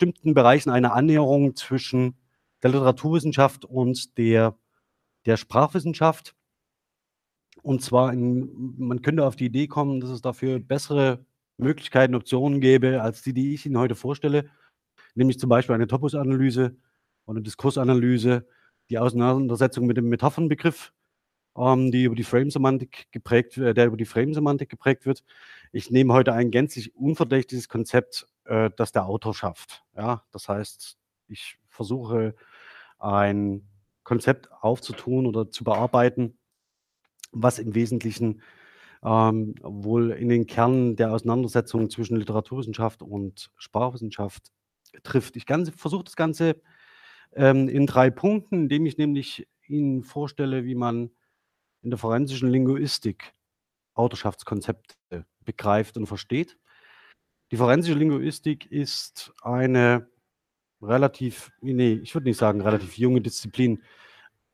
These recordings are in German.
bestimmten Bereichen eine Annäherung zwischen der Literaturwissenschaft und der, der Sprachwissenschaft. Und zwar, in, man könnte auf die Idee kommen, dass es dafür bessere Möglichkeiten, Optionen gäbe, als die, die ich Ihnen heute vorstelle, nämlich zum Beispiel eine Topusanalyse oder Diskursanalyse, die Auseinandersetzung mit dem Metaphernbegriff, ähm, die über die Frame-Semantik geprägt, äh, der über die Frame-Semantik geprägt wird. Ich nehme heute ein gänzlich unverdächtiges Konzept, äh, das der Autor schafft. Ja, das heißt, ich versuche ein Konzept aufzutun oder zu bearbeiten, was im Wesentlichen ähm, wohl in den Kern der Auseinandersetzung zwischen Literaturwissenschaft und Sprachwissenschaft trifft. Ich versuche das Ganze ähm, in drei Punkten, indem ich nämlich Ihnen vorstelle, wie man in der forensischen Linguistik Autorschaftskonzepte begreift und versteht. Die forensische Linguistik ist eine relativ, nee, ich würde nicht sagen relativ junge Disziplin,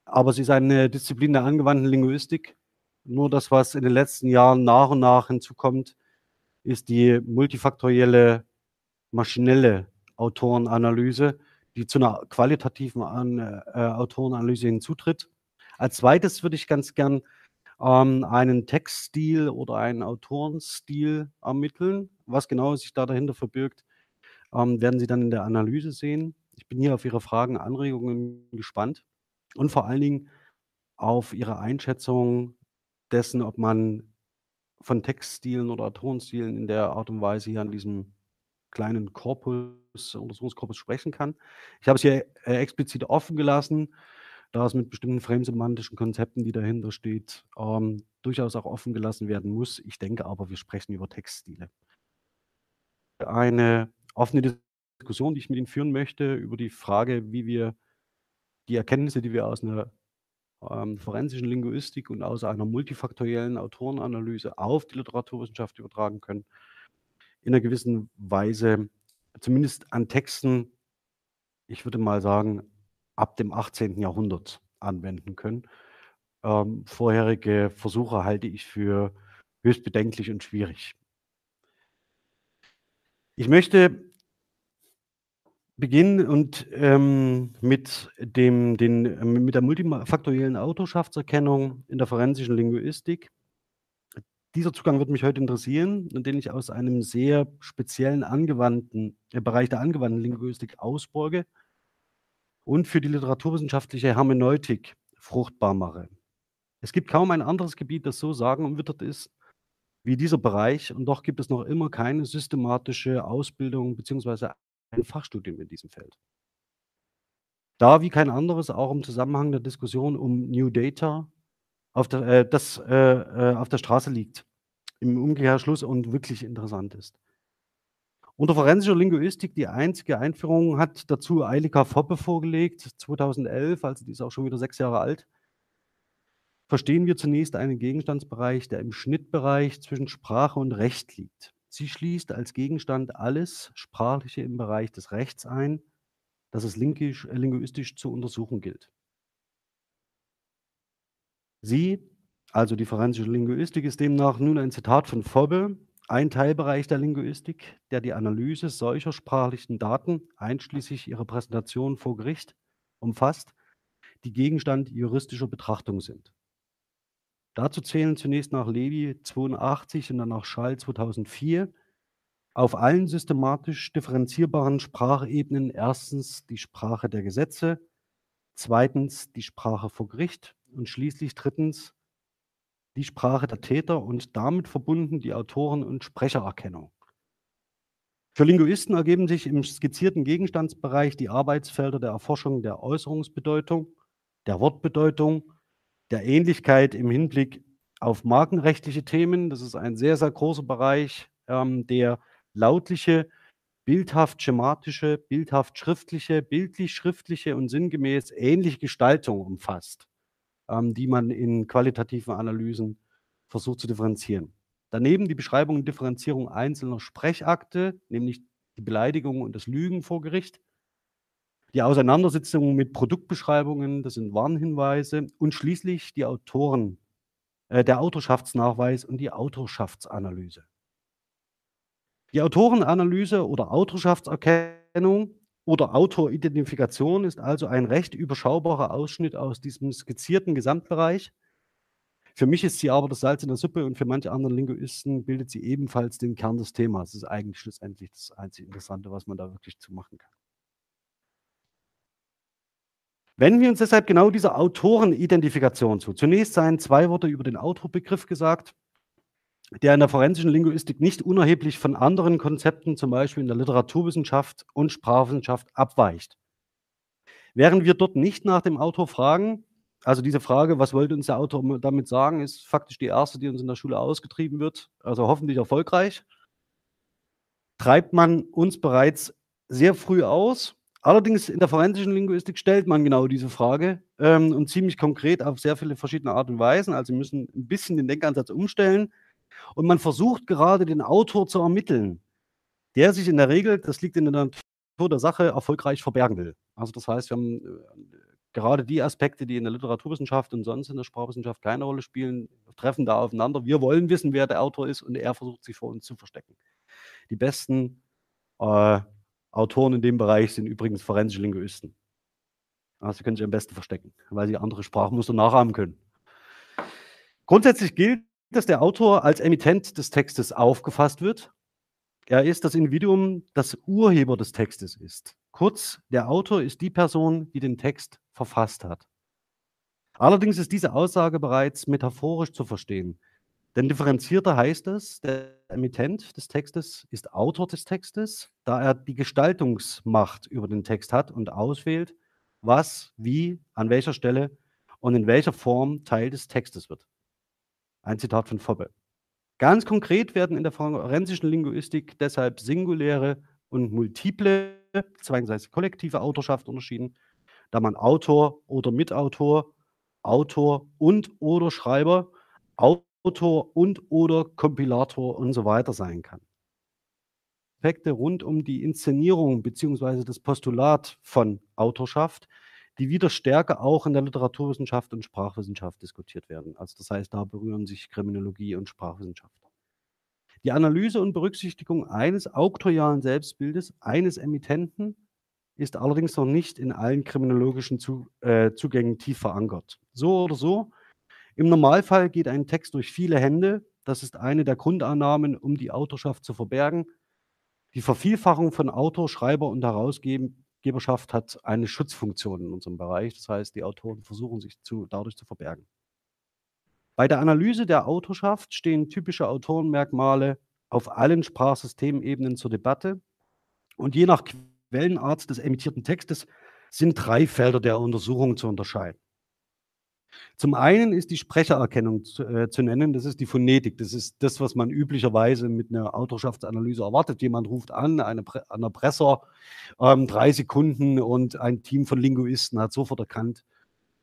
aber sie ist eine Disziplin der angewandten Linguistik. Nur das, was in den letzten Jahren nach und nach hinzukommt, ist die multifaktorielle maschinelle Autorenanalyse, die zu einer qualitativen An äh, Autorenanalyse hinzutritt. Als zweites würde ich ganz gern ähm, einen Textstil oder einen Autorenstil ermitteln. Was genau sich da dahinter verbirgt, ähm, werden Sie dann in der Analyse sehen. Ich bin hier auf Ihre Fragen, Anregungen gespannt und vor allen Dingen auf Ihre Einschätzung dessen, ob man von Textstilen oder Autorenstilen in der Art und Weise hier an diesem kleinen Korpus, Untersuchungskorpus sprechen kann. Ich habe es hier äh, explizit offen gelassen, da es mit bestimmten framesemantischen Konzepten, die dahinter steht, ähm, durchaus auch offen gelassen werden muss. Ich denke aber, wir sprechen über Textstile. Eine offene Diskussion, die ich mit Ihnen führen möchte, über die Frage, wie wir die Erkenntnisse, die wir aus einer ähm, forensischen Linguistik und aus einer multifaktoriellen Autorenanalyse auf die Literaturwissenschaft übertragen können, in einer gewissen Weise, zumindest an Texten, ich würde mal sagen, ab dem 18. Jahrhundert anwenden können. Ähm, vorherige Versuche halte ich für höchst bedenklich und schwierig. Ich möchte beginnen und ähm, mit, dem, den, mit der multifaktoriellen Autorschaftserkennung in der forensischen Linguistik. Dieser Zugang wird mich heute interessieren, den ich aus einem sehr speziellen angewandten äh, Bereich der angewandten Linguistik ausborge und für die literaturwissenschaftliche Hermeneutik fruchtbar mache. Es gibt kaum ein anderes Gebiet, das so sagenumwittert ist wie dieser Bereich und doch gibt es noch immer keine systematische Ausbildung bzw. ein Fachstudium in diesem Feld. Da wie kein anderes auch im Zusammenhang der Diskussion um New Data auf der, äh, das äh, äh, auf der Straße liegt, im Umkehrschluss und wirklich interessant ist. Unter forensischer Linguistik die einzige Einführung hat dazu Eilika Foppe vorgelegt, 2011, also die ist auch schon wieder sechs Jahre alt. Verstehen wir zunächst einen Gegenstandsbereich, der im Schnittbereich zwischen Sprache und Recht liegt. Sie schließt als Gegenstand alles Sprachliche im Bereich des Rechts ein, das es linguistisch zu untersuchen gilt. Sie, also die forensische Linguistik, ist demnach nun ein Zitat von Fobbe, ein Teilbereich der Linguistik, der die Analyse solcher sprachlichen Daten, einschließlich ihrer Präsentation vor Gericht, umfasst, die Gegenstand juristischer Betrachtung sind. Dazu zählen zunächst nach Levy 82 und dann nach Schall 2004 auf allen systematisch differenzierbaren Sprachebenen erstens die Sprache der Gesetze, zweitens die Sprache vor Gericht und schließlich drittens die Sprache der Täter und damit verbunden die Autoren- und Sprechererkennung. Für Linguisten ergeben sich im skizzierten Gegenstandsbereich die Arbeitsfelder der Erforschung der Äußerungsbedeutung, der Wortbedeutung, der Ähnlichkeit im Hinblick auf markenrechtliche Themen. Das ist ein sehr, sehr großer Bereich, ähm, der lautliche, bildhaft schematische, bildhaft schriftliche, bildlich schriftliche und sinngemäß ähnliche Gestaltung umfasst ähm, die man in qualitativen Analysen versucht zu differenzieren. Daneben die Beschreibung und Differenzierung einzelner Sprechakte, nämlich die Beleidigung und das Lügen vor Gericht, die Auseinandersetzung mit Produktbeschreibungen, das sind Warnhinweise und schließlich die Autoren, äh, der Autorschaftsnachweis und die Autorschaftsanalyse. Die Autorenanalyse oder Autorschaftserkennung oder Autoridentifikation ist also ein recht überschaubarer Ausschnitt aus diesem skizzierten Gesamtbereich. Für mich ist sie aber das Salz in der Suppe und für manche anderen Linguisten bildet sie ebenfalls den Kern des Themas. Das ist eigentlich schlussendlich das einzige Interessante, was man da wirklich zu machen kann. Wenden wir uns deshalb genau dieser Autorenidentifikation zu. Zunächst seien zwei Worte über den Autorbegriff gesagt der in der forensischen Linguistik nicht unerheblich von anderen Konzepten, zum Beispiel in der Literaturwissenschaft und Sprachwissenschaft, abweicht. Während wir dort nicht nach dem Autor fragen, also diese Frage, was wollte uns der Autor damit sagen, ist faktisch die erste, die uns in der Schule ausgetrieben wird, also hoffentlich erfolgreich, treibt man uns bereits sehr früh aus. Allerdings in der forensischen Linguistik stellt man genau diese Frage ähm, und ziemlich konkret auf sehr viele verschiedene Art und Weisen. Also wir müssen ein bisschen den Denkansatz umstellen. Und man versucht gerade den Autor zu ermitteln, der sich in der Regel, das liegt in der Natur der Sache, erfolgreich verbergen will. Also das heißt, wir haben äh, gerade die Aspekte, die in der Literaturwissenschaft und sonst in der Sprachwissenschaft keine Rolle spielen, treffen da aufeinander. Wir wollen wissen, wer der Autor ist und er versucht sich vor uns zu verstecken. Die besten äh, Autoren in dem Bereich sind übrigens forensische Linguisten. Also sie können sich am besten verstecken, weil sie andere Sprachmuster nachahmen können. Grundsätzlich gilt, dass der Autor als Emittent des Textes aufgefasst wird. Er ist das Individuum, das Urheber des Textes ist. Kurz, der Autor ist die Person, die den Text verfasst hat. Allerdings ist diese Aussage bereits metaphorisch zu verstehen. Denn differenzierter heißt es, der Emittent des Textes ist Autor des Textes, da er die Gestaltungsmacht über den Text hat und auswählt, was, wie, an welcher Stelle und in welcher Form Teil des Textes wird. Ein Zitat von Fobbe. Ganz konkret werden in der forensischen Linguistik deshalb singuläre und multiple, beziehungsweise kollektive Autorschaft unterschieden, da man Autor oder Mitautor, Autor und oder Schreiber, Autor und oder Kompilator und so weiter sein kann. Aspekte rund um die Inszenierung bzw. das Postulat von Autorschaft die wieder stärker auch in der Literaturwissenschaft und Sprachwissenschaft diskutiert werden. Also das heißt, da berühren sich Kriminologie und Sprachwissenschaft. Die Analyse und Berücksichtigung eines auktorialen Selbstbildes eines Emittenten ist allerdings noch nicht in allen kriminologischen äh, Zugängen tief verankert. So oder so, im Normalfall geht ein Text durch viele Hände. Das ist eine der Grundannahmen, um die Autorschaft zu verbergen. Die Vervielfachung von Autor, Schreiber und Herausgeber Geberschaft hat eine Schutzfunktion in unserem Bereich. Das heißt, die Autoren versuchen sich zu, dadurch zu verbergen. Bei der Analyse der Autorschaft stehen typische Autorenmerkmale auf allen Sprachsystemebenen zur Debatte. Und je nach Quellenart des emittierten Textes sind drei Felder der Untersuchung zu unterscheiden. Zum einen ist die Sprechererkennung zu, äh, zu, nennen, das ist die Phonetik. Das ist das, was man üblicherweise mit einer Autorschaftsanalyse erwartet. Jemand ruft an, eine, ein Erpresser, ähm, drei Sekunden und ein Team von Linguisten hat sofort erkannt,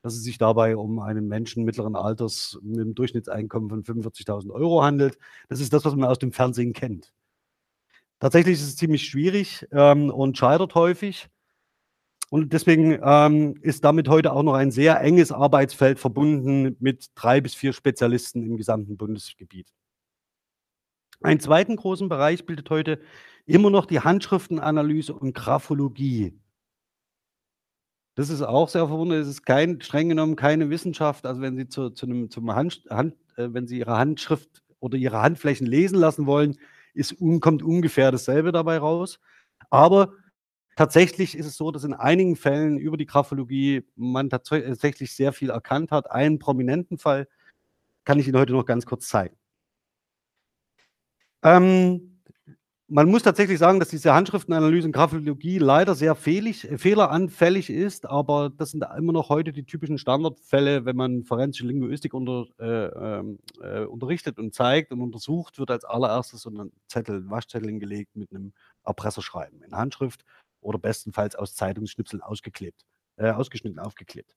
dass es sich dabei um einen Menschen mittleren Alters mit einem Durchschnittseinkommen von 45.000 Euro handelt. Das ist das, was man aus dem Fernsehen kennt. Tatsächlich ist es ziemlich schwierig ähm, und scheitert häufig. Und deswegen ähm, ist damit heute auch noch ein sehr enges Arbeitsfeld verbunden mit drei bis vier Spezialisten im gesamten Bundesgebiet. Einen zweiten großen Bereich bildet heute immer noch die Handschriftenanalyse und Graphologie. Das ist auch sehr verwunderlich. Es ist kein, streng genommen keine Wissenschaft. Also wenn Sie zu, zu einem, zum Hand, Hand äh, wenn Sie Ihre Handschrift oder Ihre Handflächen lesen lassen wollen, ist, kommt ungefähr dasselbe dabei raus. Aber Tatsächlich ist es so, dass in einigen Fällen über die Graphologie man tatsächlich sehr viel erkannt hat. Einen prominenten Fall kann ich Ihnen heute noch ganz kurz zeigen. Ähm, man muss tatsächlich sagen, dass diese Handschriftenanalyse und Graphologie leider sehr fehlig, äh, fehleranfällig ist, aber das sind immer noch heute die typischen Standardfälle, wenn man forensische Linguistik unter, äh, ähm, äh, unterrichtet und zeigt und untersucht, wird als allererstes so ein Zettel, Waschzettel hingelegt mit einem Erpresserschreiben in Handschrift oder bestenfalls aus Zeitungsschnipseln ausgeklebt, äh, ausgeschnitten, aufgeklebt.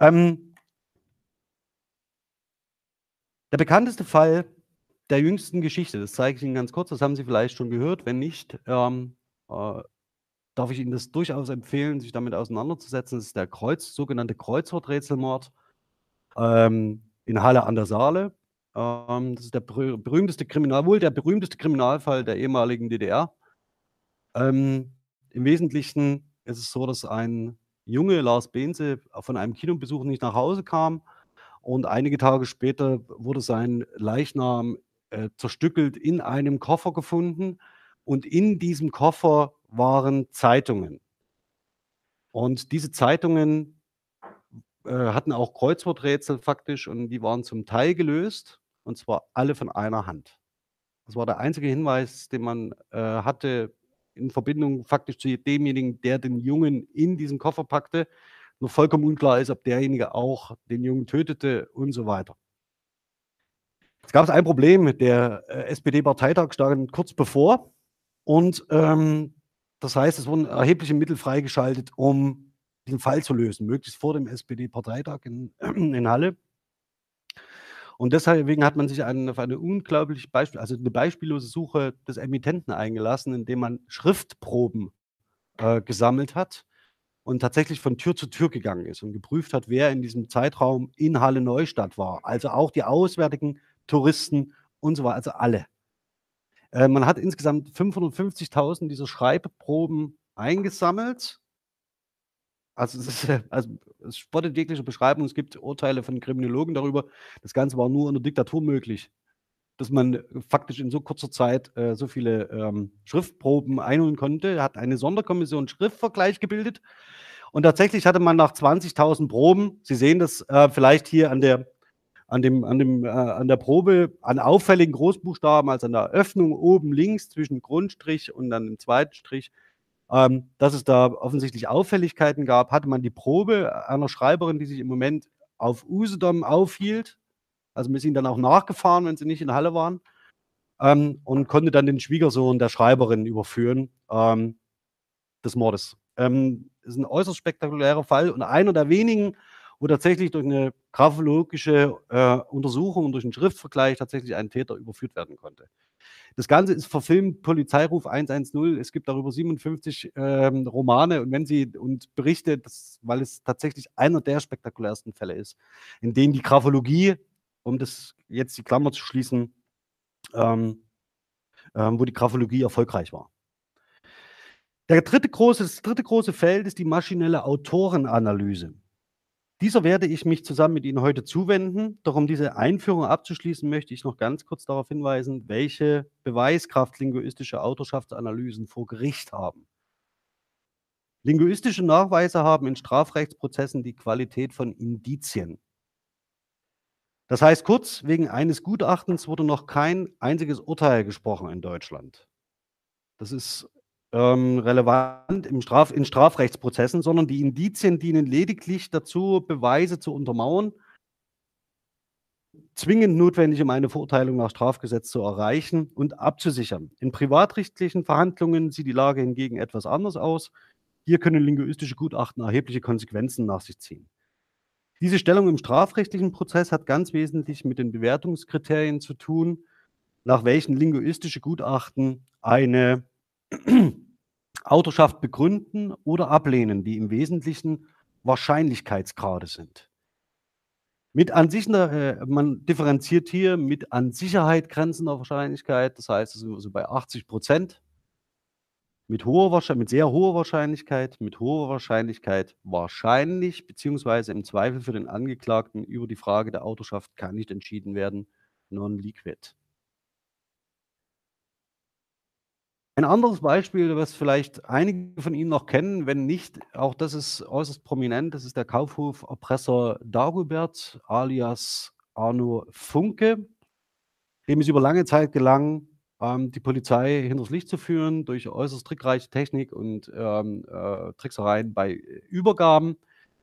Ähm, der bekannteste Fall der jüngsten Geschichte, das zeige ich Ihnen ganz kurz, das haben Sie vielleicht schon gehört. Wenn nicht, ähm, äh, darf ich Ihnen das durchaus empfehlen, sich damit auseinanderzusetzen. Das ist der Kreuz, sogenannte Kreuzworträtselmord ähm, in Halle an der Saale. Ähm, das ist der berühmteste Kriminal wohl der berühmteste Kriminalfall der ehemaligen DDR. Ähm, Im Wesentlichen ist es so, dass ein Junge, Lars Behnse, von einem Kinobesuch nicht nach Hause kam und einige Tage später wurde sein Leichnam, äh, zerstückelt in einem Koffer gefunden und in diesem Koffer waren Zeitungen. Und diese Zeitungen, äh, hatten auch Kreuzworträtsel faktisch und die waren zum Teil gelöst, und zwar alle von einer Hand. Das war der einzige Hinweis, den man, äh, hatte in Verbindung faktisch zu demjenigen, der den Jungen in diesen Koffer packte. Nur vollkommen unklar ist, ob derjenige auch den Jungen tötete und so weiter. Es gab ein Problem, der, äh, SPD-Parteitag stand kurz bevor und, ähm, das heißt, es wurden erhebliche Mittel freigeschaltet, um den Fall zu lösen, möglichst vor dem SPD-Parteitag in in Halle. Und deswegen hat man sich ein auf eine unglaublich Beispiel also eine beispiellose Suche des Emittenten eingelassen, indem man Schriftproben, äh, gesammelt hat und tatsächlich von Tür zu Tür gegangen ist und geprüft hat, wer in diesem Zeitraum in Halle Neustadt war. Also auch die auswärtigen Touristen und so weiter, also alle. Äh, man hat insgesamt 550.000 dieser Schreibproben eingesammelt. Also es ist, also es spottet jegliche Beschreibung. Es gibt Urteile von Kriminologen darüber. Das Ganze war nur in der Diktatur möglich, dass man faktisch in so kurzer Zeit äh, so viele ähm, Schriftproben einholen konnte. Hat eine Sonderkommission Schriftvergleich gebildet und tatsächlich hatte man nach 20.000 Proben, Sie sehen das äh, vielleicht hier an der an dem, an dem, äh, an der Probe an auffälligen Großbuchstaben, also an der Öffnung oben links zwischen Grundstrich und dann dem zweiten Strich, ähm, dass es da offensichtlich Auffälligkeiten gab, hatte man die Probe einer Schreiberin, die sich im Moment auf Usedom aufhielt. Also wir sind dann auch nachgefahren, wenn sie nicht in Halle waren. Ähm, und konnte dann den Schwiegersohn der Schreiberin überführen ähm, des Mordes. Ähm, ist ein äußerst spektakulärer Fall und einer der wenigen, wo tatsächlich durch eine graphologische äh, Untersuchung und durch einen Schriftvergleich tatsächlich ein Täter überführt werden konnte. Das Ganze ist verfilmt, Polizeiruf 110. Es gibt darüber 57 ähm, Romane und wenn Sie und Berichte, das, weil es tatsächlich einer der spektakulärsten Fälle ist, in denen die Graphologie, um das jetzt die Klammer zu schließen, ähm, ähm, wo die Graphologie erfolgreich war. Der dritte große, das dritte große Feld ist die maschinelle Autorenanalyse. Dieser werde ich mich zusammen mit Ihnen heute zuwenden. Doch um diese Einführung abzuschließen, möchte ich noch ganz kurz darauf hinweisen, welche Beweiskraft linguistische Autorschaftsanalysen vor Gericht haben. Linguistische Nachweise haben in Strafrechtsprozessen die Qualität von Indizien. Das heißt kurz, wegen eines Gutachtens wurde noch kein einziges Urteil gesprochen in Deutschland. Das ist ähm, relevant im Straf in Strafrechtsprozessen, sondern die Indizien dienen lediglich dazu, Beweise zu untermauern, zwingend notwendig, um eine Verurteilung nach Strafgesetz zu erreichen und abzusichern. In privatrechtlichen Verhandlungen sieht die Lage hingegen etwas anders aus. Hier können linguistische Gutachten erhebliche Konsequenzen nach sich ziehen. Diese Stellung im strafrechtlichen Prozess hat ganz wesentlich mit den Bewertungskriterien zu tun, nach welchen linguistische Gutachten eine Autorschaft begründen oder ablehnen, die im Wesentlichen Wahrscheinlichkeitsgrade sind. Mit an sich, äh, man differenziert hier mit an Sicherheit grenzender Wahrscheinlichkeit, das heißt, es sind so bei 80 Prozent. Mit, mit sehr hoher Wahrscheinlichkeit, mit hoher Wahrscheinlichkeit wahrscheinlich, beziehungsweise im Zweifel für den Angeklagten über die Frage der Autorschaft kann nicht entschieden werden, non-liquid. Ein anderes Beispiel, was vielleicht einige von Ihnen noch kennen, wenn nicht, auch das ist äußerst prominent, das ist der Kaufhof-Erpresser Dagobert alias Arno Funke, dem es über lange Zeit gelang, ähm, die Polizei hinters Licht zu führen durch äußerst trickreiche Technik und ähm, äh, Tricksereien bei Übergaben,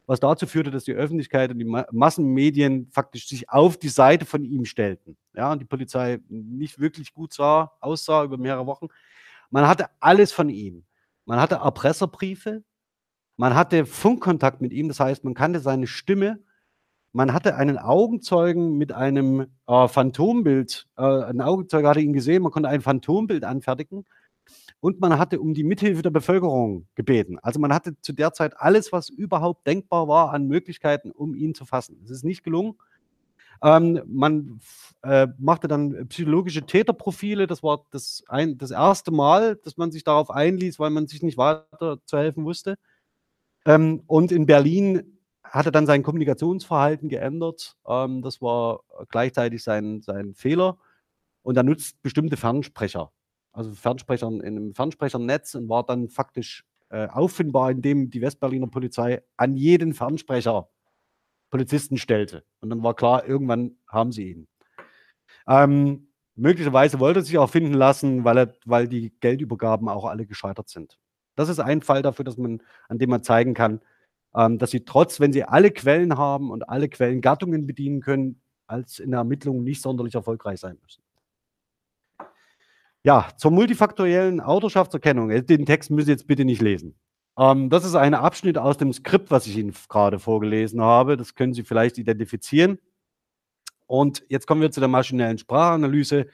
was dazu führte, dass die Öffentlichkeit und die Ma Massenmedien faktisch sich auf die Seite von ihm stellten. Ja, und die Polizei nicht wirklich gut sah, aussah über mehrere Wochen. Man hatte alles von ihm. Man hatte Erpresserbriefe, man hatte Funkkontakt mit ihm, das heißt, man kannte seine Stimme. Man hatte einen Augenzeugen mit einem äh, Phantombild. Äh, ein Augenzeuge hatte ihn gesehen, man konnte ein Phantombild anfertigen. Und man hatte um die Mithilfe der Bevölkerung gebeten. Also man hatte zu der Zeit alles, was überhaupt denkbar war an Möglichkeiten, um ihn zu fassen. Es ist nicht gelungen. Ähm, man äh, machte dann psychologische Täterprofile. Das war das, ein, das erste Mal, dass man sich darauf einließ, weil man sich nicht weiter zu helfen wusste. Ähm, und in Berlin hat er dann sein Kommunikationsverhalten geändert. Ähm, das war gleichzeitig sein, sein Fehler. Und er nutzt bestimmte Fernsprecher, also Fernsprecher in einem Fernsprechernetz und war dann faktisch äh, auffindbar, indem die Westberliner Polizei an jeden Fernsprecher Polizisten stellte. Und dann war klar, irgendwann haben sie ihn. Ähm, möglicherweise wollte er sich auch finden lassen, weil, er, weil die Geldübergaben auch alle gescheitert sind. Das ist ein Fall dafür, dass man, an dem man zeigen kann, ähm, dass sie trotz, wenn sie alle Quellen haben und alle Quellengattungen bedienen können, als in der Ermittlung nicht sonderlich erfolgreich sein müssen. Ja, zur multifaktoriellen Autorschaftserkennung. Äh, den Text müssen Sie jetzt bitte nicht lesen. Ähm, das ist ein Abschnitt aus dem Skript, was ich Ihnen gerade vorgelesen habe. Das können Sie vielleicht identifizieren. Und jetzt kommen wir zu der maschinellen Sprachanalyse.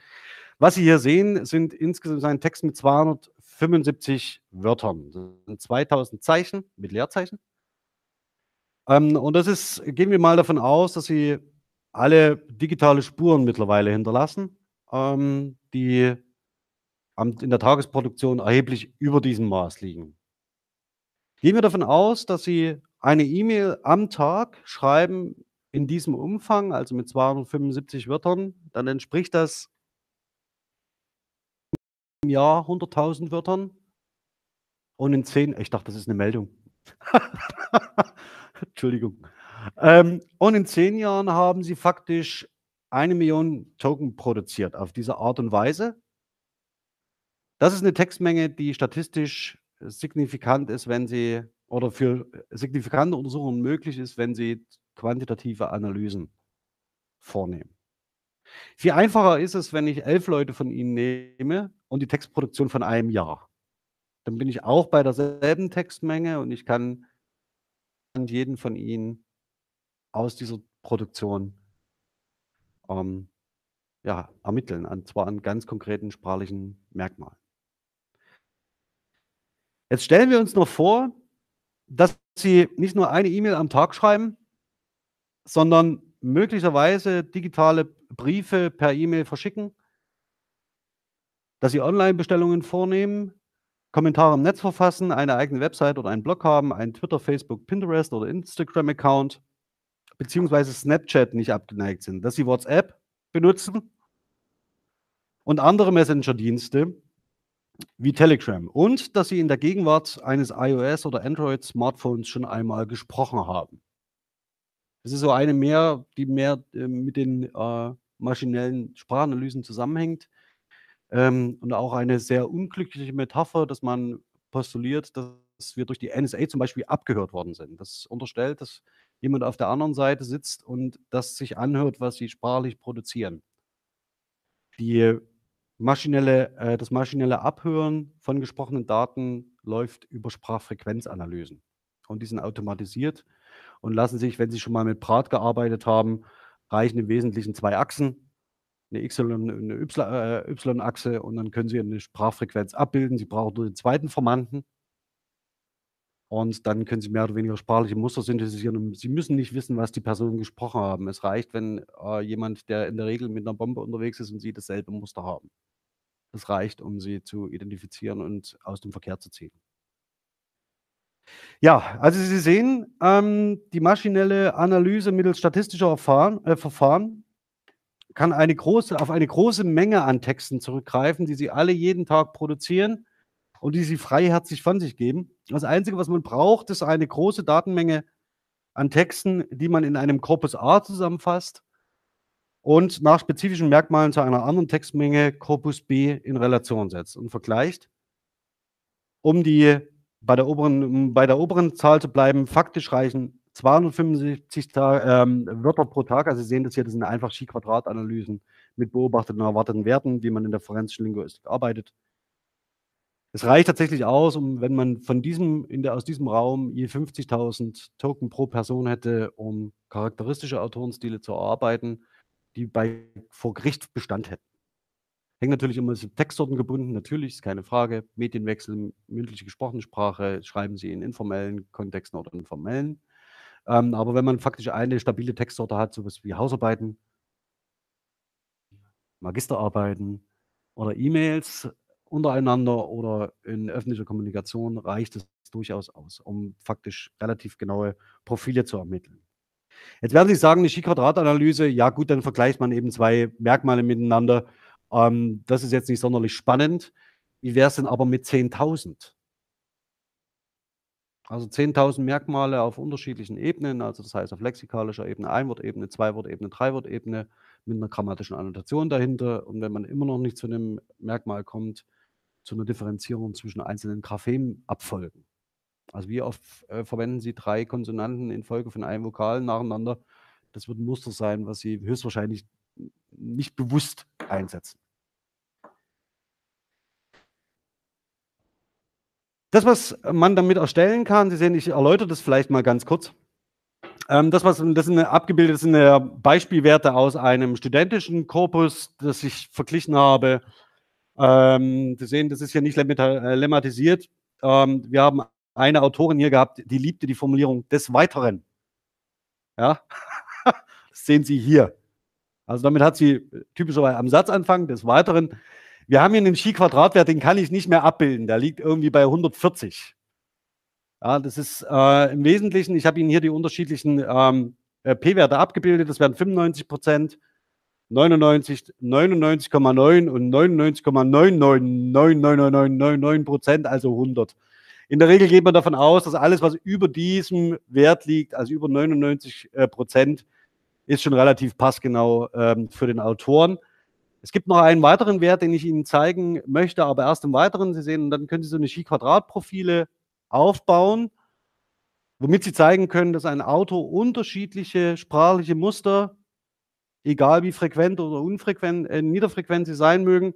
Was Sie hier sehen, sind insgesamt ein Text mit 275 Wörtern. Das sind 2000 Zeichen mit Leerzeichen. Ähm, und das ist, gehen wir mal davon aus, dass Sie alle digitale Spuren mittlerweile hinterlassen, ähm, die in der Tagesproduktion erheblich über diesem Maß liegen. Gehen wir davon aus, dass Sie eine E-Mail am Tag schreiben in diesem Umfang, also mit 275 Wörtern, dann entspricht das im Jahr 100.000 Wörtern und in 10, ich dachte, das ist eine Meldung. Entschuldigung. Ähm, und in 10 Jahren haben Sie faktisch eine Million Token produziert auf diese Art und Weise. Das ist eine Textmenge, die statistisch signifikant ist, wenn sie oder für signifikante Untersuchungen möglich ist, wenn sie quantitative Analysen vornehmen. Viel einfacher ist es, wenn ich elf Leute von Ihnen nehme und die Textproduktion von einem Jahr. Dann bin ich auch bei derselben Textmenge und ich kann jeden von Ihnen aus dieser Produktion ähm, ja, ermitteln, und zwar an ganz konkreten sprachlichen Merkmalen. Jetzt stellen wir uns noch vor, dass Sie nicht nur eine E-Mail am Tag schreiben, sondern möglicherweise digitale Briefe per E-Mail verschicken, dass Sie Online-Bestellungen vornehmen, Kommentare im Netz verfassen, eine eigene Website oder einen Blog haben, einen Twitter, Facebook, Pinterest oder Instagram-Account, beziehungsweise Snapchat nicht abgeneigt sind, dass Sie WhatsApp benutzen und andere Messenger-Dienste, wie Telegram und dass sie in der Gegenwart eines iOS oder Android-Smartphones schon einmal gesprochen haben. Das ist so eine mehr, die mehr äh, mit den äh, maschinellen Sprachanalysen zusammenhängt ähm, und auch eine sehr unglückliche Metapher, dass man postuliert, dass wir durch die NSA zum Beispiel abgehört worden sind. Das unterstellt, dass jemand auf der anderen Seite sitzt und das sich anhört, was sie sprachlich produzieren. Die Maschinelle, äh, das maschinelle Abhören von gesprochenen Daten läuft über Sprachfrequenzanalysen. Und die sind automatisiert und lassen sich, wenn Sie schon mal mit Prat gearbeitet haben, reichen im Wesentlichen zwei Achsen, eine Y- und eine äh, Y-Achse und dann können Sie eine Sprachfrequenz abbilden. Sie brauchen nur den zweiten Verwandten. Und dann können Sie mehr oder weniger sprachliche Muster synthetisieren. Und Sie müssen nicht wissen, was die Personen gesprochen haben. Es reicht, wenn äh, jemand, der in der Regel mit einer Bombe unterwegs ist und Sie dasselbe Muster haben. Das reicht, um sie zu identifizieren und aus dem Verkehr zu ziehen. Ja, also Sie sehen, ähm, die maschinelle Analyse mittels statistischer Erfahren, äh, Verfahren kann eine große, auf eine große Menge an Texten zurückgreifen, die Sie alle jeden Tag produzieren und die Sie freiherzig von sich geben. Das Einzige, was man braucht, ist eine große Datenmenge an Texten, die man in einem Corpus A zusammenfasst und nach spezifischen Merkmalen zu einer anderen Textmenge Corpus B in Relation setzt und vergleicht, um die bei der oberen, um bei der oberen Zahl zu bleiben, faktisch reichen 275 ähm, Wörter pro Tag. Also Sie sehen das hier, das sind einfach Chi-Quadrat-Analysen mit beobachteten und erwarteten Werten, wie man in der forensischen Linguistik arbeitet. Es reicht tatsächlich aus, um, wenn man von diesem, in der, aus diesem Raum je 50.000 Token pro Person hätte, um charakteristische Autorenstile zu erarbeiten die bei vor Gericht Bestand hätten. Hängt natürlich immer mit Textsorten gebunden, natürlich, ist keine Frage. Medienwechsel, mündliche gesprochene Sprache, schreiben Sie in informellen Kontexten oder informellen. Ähm, aber wenn man faktisch eine stabile Textsorte hat, sowas wie Hausarbeiten, Magisterarbeiten oder E-Mails untereinander oder in öffentlicher Kommunikation reicht es durchaus aus, um faktisch relativ genaue Profile zu ermitteln. Jetzt werden Sie sagen, eine Chi-Quadrat-Analyse, ja gut, dann vergleicht man eben zwei Merkmale miteinander. Ähm, das ist jetzt nicht sonderlich spannend. Wie wäre es denn aber mit 10.000? Also 10.000 Merkmale auf unterschiedlichen Ebenen, also das heißt auf lexikalischer Ebene, Einwortebene, Zweiwortebene, Dreiwortebene mit einer grammatischen Annotation dahinter. Und wenn man immer noch nicht zu einem Merkmal kommt, zu einer Differenzierung zwischen einzelnen Graphenabfolgen. Also wie oft äh, verwenden Sie drei Konsonanten in Folge von einem Vokal nacheinander? Das wird ein Muster sein, was Sie höchstwahrscheinlich nicht bewusst einsetzen. Das, was man damit erstellen kann, Sie sehen, ich erläutere das vielleicht mal ganz kurz. Ähm, das, was das sind abgebildet sind Beispielwerte aus einem studentischen Korpus, das ich verglichen habe. Ähm, Sie sehen, das ist hier nicht äh, lemmatisiert. Ähm, wir haben eine Autorin hier gehabt, die liebte die Formulierung des Weiteren. Ja, das sehen Sie hier. Also damit hat sie typischerweise am Satzanfang des Weiteren. Wir haben hier einen Chi-Quadratwert, den kann ich nicht mehr abbilden. Der liegt irgendwie bei 140. Ja, das ist äh, im Wesentlichen, ich habe Ihnen hier die unterschiedlichen ähm, äh, P-Werte abgebildet. Das wären 95 Prozent, 99, 99,9 und 99,9999999 Prozent, also 100. In der Regel geht man davon aus, dass alles, was über diesem Wert liegt, also über 99 äh, Prozent, ist schon relativ passgenau ähm, für den Autoren. Es gibt noch einen weiteren Wert, den ich Ihnen zeigen möchte, aber erst im Weiteren. Sie sehen, dann können Sie so eine Chi-Quadrat-Profile aufbauen, womit Sie zeigen können, dass ein Autor unterschiedliche sprachliche Muster egal wie frequent oder unfrequent, äh, niederfrequent sie sein mögen,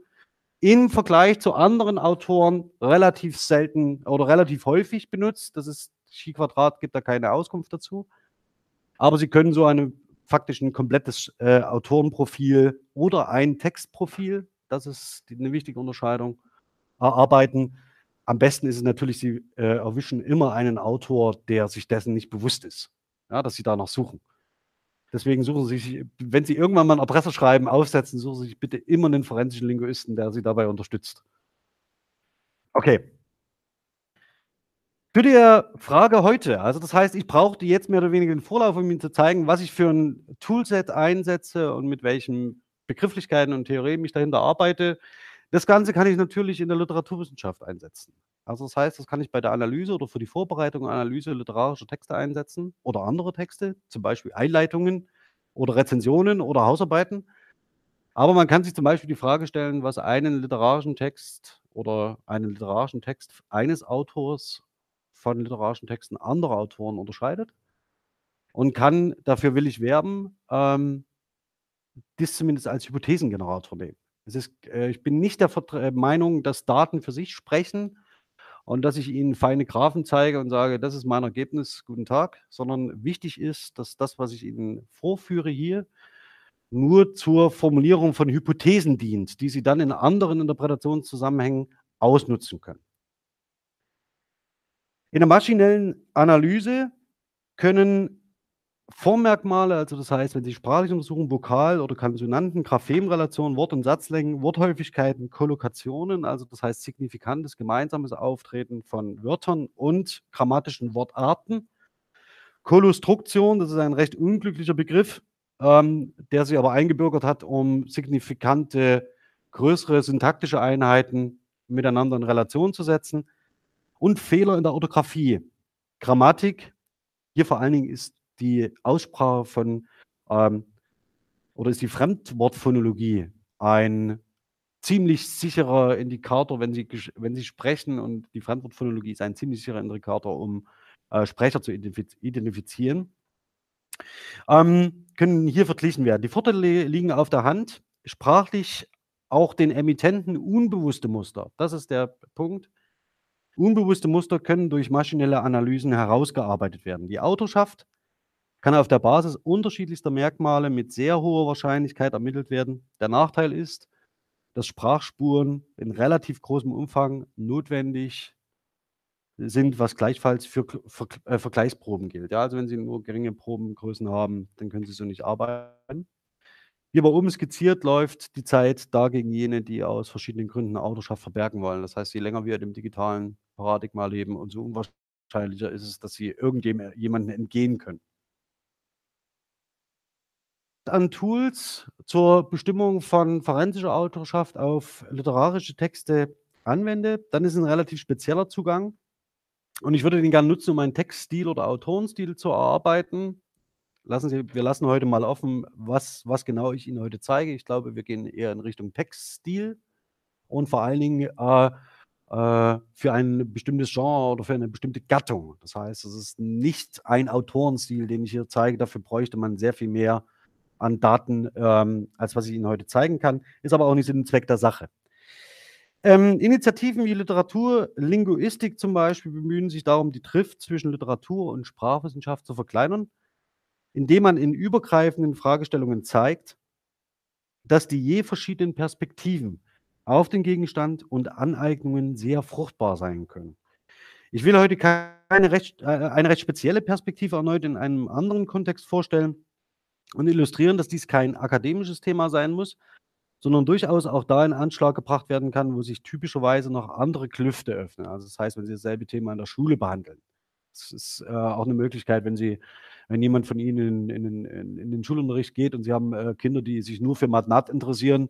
im Vergleich zu anderen Autoren relativ selten oder relativ häufig benutzt. Das ist Chi-Quadrat gibt da keine Auskunft dazu. Aber Sie können so eine faktisch ein komplettes äh, Autorenprofil oder ein Textprofil, das ist eine wichtige Unterscheidung, erarbeiten. Am besten ist es natürlich, Sie äh, erwischen immer einen Autor, der sich dessen nicht bewusst ist, ja, dass Sie danach suchen. Deswegen suchen Sie sich, wenn Sie irgendwann mal ein Erpresserschreiben aufsetzen, suchen Sie sich bitte immer einen forensischen Linguisten, der Sie dabei unterstützt. Okay. Zu der Frage heute, also das heißt, ich brauchte jetzt mehr oder weniger den Vorlauf, um Ihnen zu zeigen, was ich für ein Toolset einsetze und mit welchen Begrifflichkeiten und Theorien ich dahinter arbeite. Das Ganze kann ich natürlich in der Literaturwissenschaft einsetzen. Also das heißt, das kann ich bei der Analyse oder für die Vorbereitung und Analyse literarischer Texte einsetzen oder andere Texte, zum Beispiel Einleitungen oder Rezensionen oder Hausarbeiten. Aber man kann sich zum Beispiel die Frage stellen, was einen literarischen Text oder einen literarischen Text eines Autors von literarischen Texten anderer Autoren unterscheidet und kann, dafür will ich werben, ähm, dies zumindest als Hypothesengenerator nehmen. Es ist, äh, ich bin nicht der Vertre äh, Meinung, dass Daten für sich sprechen und dass ich Ihnen feine Graphen zeige und sage, das ist mein Ergebnis, guten Tag, sondern wichtig ist, dass das, was ich Ihnen vorführe hier, nur zur Formulierung von Hypothesen dient, die Sie dann in anderen Interpretationszusammenhängen ausnutzen können. In der maschinellen Analyse können Formmerkmale, also das heißt, wenn Sie sprachlich untersuchen, Vokal- oder Konsonanten, Graphenrelationen, Wort- und Satzlängen, Worthäufigkeiten, Kollokationen, also das heißt signifikantes gemeinsames Auftreten von Wörtern und grammatischen Wortarten. Kollustruktion, das ist ein recht unglücklicher Begriff, ähm, der sich aber eingebürgert hat, um signifikante größere syntaktische Einheiten miteinander in Relation zu setzen. Und Fehler in der Orthographie. Grammatik, hier vor allen Dingen ist die Aussprache von ähm, oder ist die Fremdwortphonologie ein ziemlich sicherer Indikator, wenn Sie, wenn Sie sprechen und die Fremdwortphonologie ist ein ziemlich sicherer Indikator, um äh, Sprecher zu identifizieren. Ähm, können hier verglichen werden. Die Vorteile liegen auf der Hand. Sprachlich auch den Emittenten unbewusste Muster. Das ist der Punkt. Unbewusste Muster können durch maschinelle Analysen herausgearbeitet werden. Die Autorschaft kann auf der Basis unterschiedlichster Merkmale mit sehr hoher Wahrscheinlichkeit ermittelt werden. Der Nachteil ist, dass Sprachspuren in relativ großem Umfang notwendig sind, was gleichfalls für, äh, Vergleichsproben gilt. Ja, also wenn Sie nur geringe Probengrößen haben, dann können Sie so nicht arbeiten. Wie aber oben skizziert, läuft die Zeit da gegen jene, die aus verschiedenen Gründen Autorschaft verbergen wollen. Das heißt, je länger wir dem digitalen Paradigma leben, umso unwahrscheinlicher ist es, dass sie irgendjemandem entgehen können. An Tools zur Bestimmung von forensischer Autorschaft auf literarische Texte anwende, dann ist ein relativ spezieller Zugang. Und ich würde den gerne nutzen, um einen Textstil oder Autorenstil zu erarbeiten. Lassen Sie, wir lassen heute mal offen, was, was genau ich Ihnen heute zeige. Ich glaube, wir gehen eher in Richtung Textstil und vor allen Dingen äh, äh, für ein bestimmtes Genre oder für eine bestimmte Gattung. Das heißt, es ist nicht ein Autorenstil, den ich hier zeige. Dafür bräuchte man sehr viel mehr an Daten, ähm, als was ich Ihnen heute zeigen kann. Ist aber auch nicht Sinn und Zweck der Sache. Ähm, Initiativen wie Literaturlinguistik zum Beispiel bemühen sich darum, die Trift zwischen Literatur und Sprachwissenschaft zu verkleinern, indem man in übergreifenden Fragestellungen zeigt, dass die je verschiedenen Perspektiven auf den Gegenstand und Aneignungen sehr fruchtbar sein können. Ich will heute keine recht, äh, eine recht spezielle Perspektive erneut in einem anderen Kontext vorstellen und illustrieren, dass dies kein akademisches Thema sein muss, sondern durchaus auch da in Anschlag gebracht werden kann, wo sich typischerweise noch andere Klüfte öffnen. Also das heißt, wenn Sie dasselbe Thema in der Schule behandeln. Das ist äh, auch eine Möglichkeit, wenn Sie, wenn jemand von Ihnen in, in, in, in den Schulunterricht geht und Sie haben äh, Kinder, die sich nur für Matnat interessieren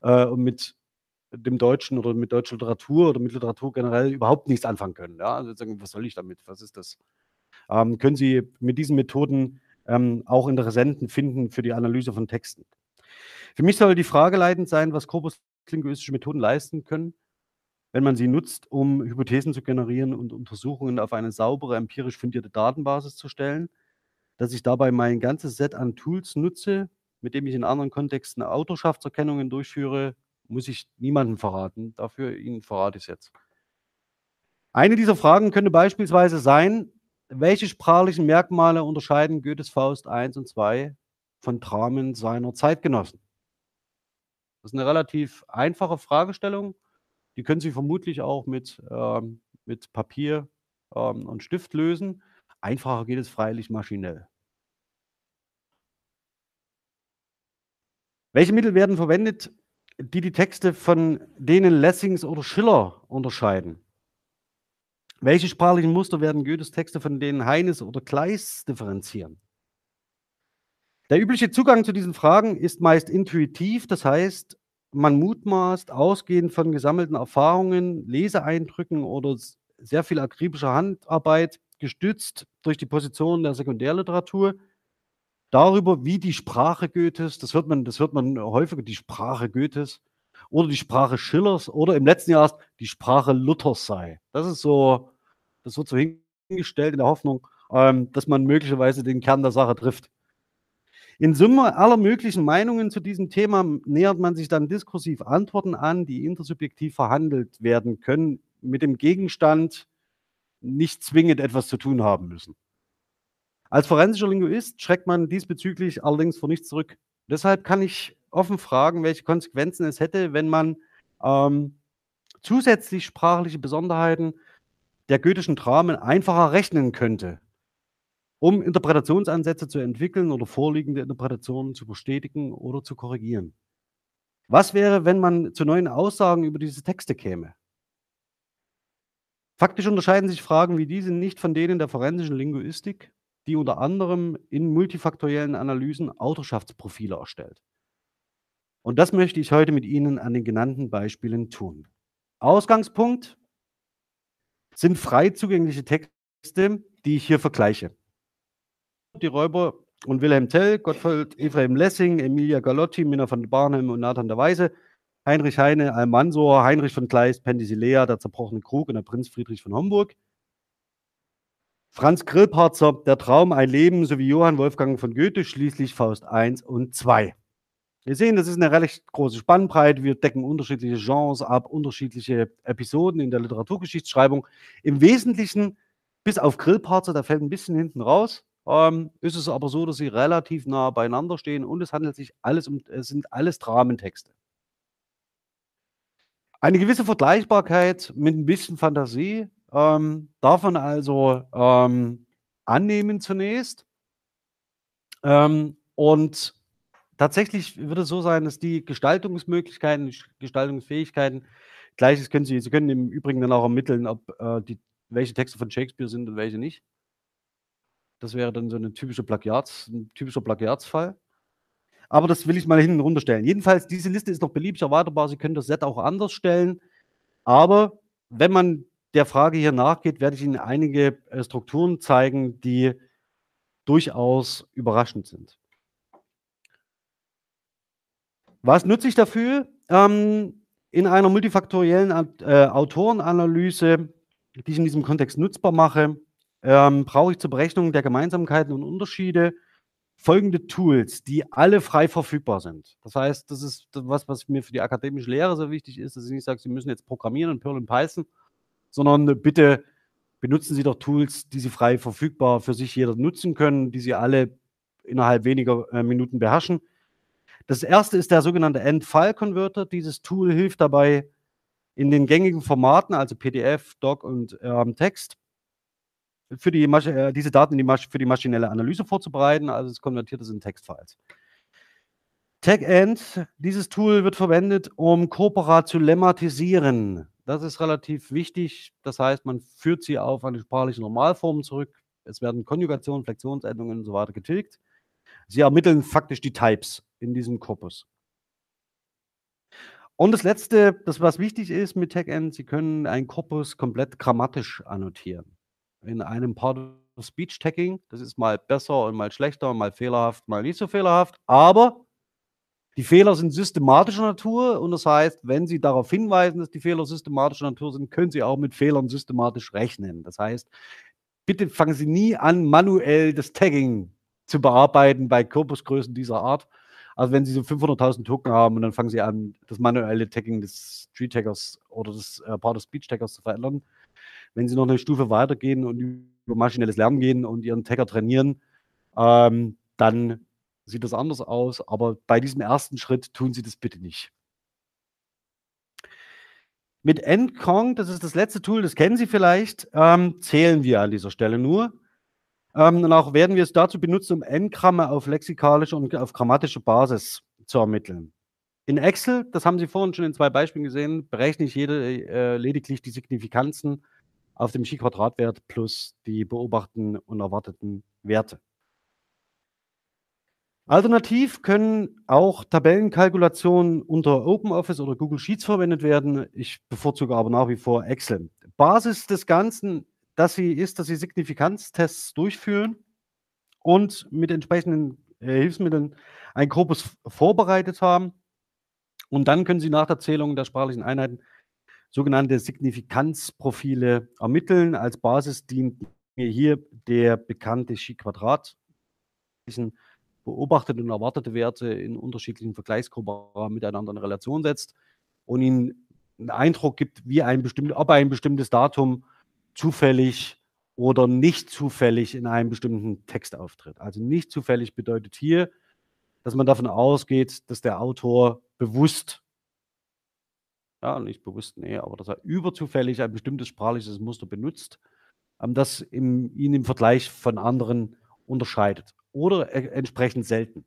äh, und mit dem Deutschen oder mit deutscher Literatur oder mit Literatur generell überhaupt nichts anfangen können. Ja? Also sagen, was soll ich damit? Was ist das? Ähm, können Sie mit diesen Methoden ähm, auch Interessenten finden für die Analyse von Texten. Für mich soll die Frage leitend sein, was korpuslinguistische Methoden leisten können, wenn man sie nutzt, um Hypothesen zu generieren und Untersuchungen auf eine saubere, empirisch fundierte Datenbasis zu stellen, dass ich dabei mein ganzes Set an Tools nutze, mit dem ich in anderen Kontexten Autorschaftserkennungen durchführe, muss ich niemandem verraten. Dafür Ihnen verrate ich es jetzt. Eine dieser Fragen könnte beispielsweise sein, welche sprachlichen Merkmale unterscheiden Goethes Faust 1 und 2 von Dramen seiner Zeitgenossen? Das ist eine relativ einfache Fragestellung. Die können Sie vermutlich auch mit, ähm, mit Papier ähm, und Stift lösen. Einfacher geht es freilich maschinell. Welche Mittel werden verwendet, die die Texte von denen Lessings oder Schiller unterscheiden? Welche sprachlichen Muster werden Goethes Texte von denen Heines oder Kleist differenzieren? Der übliche Zugang zu diesen Fragen ist meist intuitiv, das heißt, man mutmaßt ausgehend von gesammelten Erfahrungen, Leseeindrücken oder sehr viel akribischer Handarbeit, gestützt durch die Position der Sekundärliteratur, darüber, wie die Sprache Goethes, das hört man, das hört man häufiger, die Sprache Goethes oder die Sprache Schillers oder im letzten Jahr die Sprache Luthers sei. Das ist so das wird so hingestellt in der Hoffnung, ähm, dass man möglicherweise den Kern der Sache trifft. In Summe aller möglichen Meinungen zu diesem Thema nähert man sich dann diskursiv Antworten an, die intersubjektiv verhandelt werden können, mit dem Gegenstand nicht zwingend etwas zu tun haben müssen. Als forensischer Linguist schreckt man diesbezüglich allerdings vor nichts zurück. Deshalb kann ich offen fragen, welche Konsequenzen es hätte, wenn man ähm, zusätzlich sprachliche Besonderheiten der goethischen Dramen einfacher rechnen könnte, um Interpretationsansätze zu entwickeln oder vorliegende Interpretationen zu bestätigen oder zu korrigieren. Was wäre, wenn man zu neuen Aussagen über diese Texte käme? Faktisch unterscheiden sich Fragen wie diese nicht von denen der forensischen Linguistik, die unter anderem in multifaktoriellen Analysen Autorschaftsprofile erstellt. Und das möchte ich heute mit Ihnen an den genannten Beispielen tun. Ausgangspunkt sind frei zugängliche Texte, die ich hier vergleiche. Die Räuber und Wilhelm Tell, Gottfried Ephraim Lessing, Emilia Galotti, Minna von Barnhem und Nathan der Weise, Heinrich Heine, Almansor, Heinrich von Kleist, Penthesilea, der zerbrochene Krug und der Prinz Friedrich von Homburg. Franz Grillparzer, Der Traum, ein Leben, sowie Johann Wolfgang von Goethe, schließlich Faust 1 und 2. Wir sehen, das ist eine recht große Spannbreite. Wir decken unterschiedliche Genres ab, unterschiedliche Episoden in der Literaturgeschichtsschreibung. Im Wesentlichen, bis auf Grillparzer, der fällt ein bisschen hinten raus, ähm, ist es aber so, dass sie relativ nah beieinander stehen und es handelt sich alles um, es sind alles Dramentexte. Eine gewisse Vergleichbarkeit mit ein bisschen Fantasie ähm, darf man also ähm, annehmen zunächst. Ähm, und tatsächlich wird es so sein, dass die Gestaltungsmöglichkeiten, Gestaltungsfähigkeiten, gleiches können Sie, Sie können im Übrigen dann auch ermitteln, ob äh, die, welche Texte von Shakespeare sind und welche nicht. Das wäre dann so eine typische Plagiats, ein typischer Plagiatsfall. Aber das will ich mal hinten runterstellen. Jedenfalls, diese Liste ist noch beliebig erweiterbar. Sie können das Set auch anders stellen. Aber wenn man der Frage hier nachgeht, werde ich Ihnen einige äh, Strukturen zeigen, die durchaus überraschend sind. Was nutze ich dafür? Ähm, in einer multifaktoriellen äh, Autorenanalyse, die ich in diesem Kontext nutzbar mache, ähm, brauche ich zur Berechnung der Gemeinsamkeiten und Unterschiede folgende Tools, die alle frei verfügbar sind. Das heißt, das ist was, was mir für die akademische Lehre so wichtig ist, dass ich nicht sage, Sie müssen jetzt programmieren in Perl und Python, sondern bitte benutzen Sie doch Tools, die Sie frei verfügbar für sich jeder nutzen können, die Sie alle innerhalb weniger äh, Minuten beherrschen. Das erste ist der sogenannte End-File-Converter. Dieses Tool hilft dabei, in den gängigen Formaten, also PDF, Doc und ähm, Text, für die äh, diese Daten die für die maschinelle Analyse vorzubereiten. Also es konvertiert es in Textfiles. TagEnd, dieses Tool wird verwendet, um Corpora zu lemmatisieren. Das ist relativ wichtig. Das heißt, man führt sie auf eine sprachliche Normalform zurück. Es werden Konjugationen, Flexionsendungen und so weiter getilgt. Sie ermitteln faktisch die Types in diesem Korpus. Und das Letzte, das was wichtig ist mit TagEnd, Sie können einen Korpus komplett grammatisch annotieren. In einem Part of Speech Tagging, das ist mal besser und mal schlechter, mal fehlerhaft, mal nicht so fehlerhaft, aber die Fehler sind systematischer Natur und das heißt, wenn Sie darauf hinweisen, dass die Fehler systematischer Natur sind, können Sie auch mit Fehlern systematisch rechnen. Das heißt, bitte fangen Sie nie an, manuell das Tagging zu bearbeiten bei Korpusgrößen dieser Art. Also wenn Sie so 500.000 Token haben und dann fangen Sie an, das manuelle Tagging des Tree Taggers oder des äh, Part of Speech Taggers zu verändern. Wenn Sie noch eine Stufe weitergehen und über maschinelles Lernen gehen und Ihren Tagger trainieren, ähm, dann sieht das anders aus. Aber bei diesem ersten Schritt tun Sie das bitte nicht. Mit Endkong, das ist das letzte Tool, das kennen Sie vielleicht, ähm, zählen wir an dieser Stelle nur. Ähm, und auch werden wir es dazu benutzen, um N-Gramme auf lexikalische und auf grammatische Basis zu ermitteln. In Excel, das haben Sie vorhin schon in zwei Beispielen gesehen, berechne ich jede, äh, lediglich die Signifikanzen auf dem Chi-Quadratwert plus die beobachteten und erwarteten Werte. Alternativ können auch Tabellenkalkulationen unter OpenOffice oder Google Sheets verwendet werden. Ich bevorzuge aber nach wie vor Excel. Basis des Ganzen dass sie ist, dass sie Signifikanztests durchführen und mit entsprechenden äh, Hilfsmitteln ein Korpus vorbereitet haben. Und dann können sie nach der Zählung der sprachlichen Einheiten sogenannte Signifikanzprofile ermitteln. Als Basis dient mir hier der bekannte Chi-Quadrat, beobachtete und erwartete Werte in unterschiedlichen Vergleichsgruppen miteinander in Relation setzt und ihnen einen Eindruck gibt, wie ein bestimmt, ob ein bestimmtes Datum zufällig oder nicht zufällig in einem bestimmten Text auftritt. Also nicht zufällig bedeutet hier, dass man davon ausgeht, dass der Autor bewusst, ja, nicht bewusst, nee, aber dass er überzufällig ein bestimmtes sprachliches Muster benutzt, ähm, das im, ihn im Vergleich von anderen unterscheidet oder e entsprechend selten.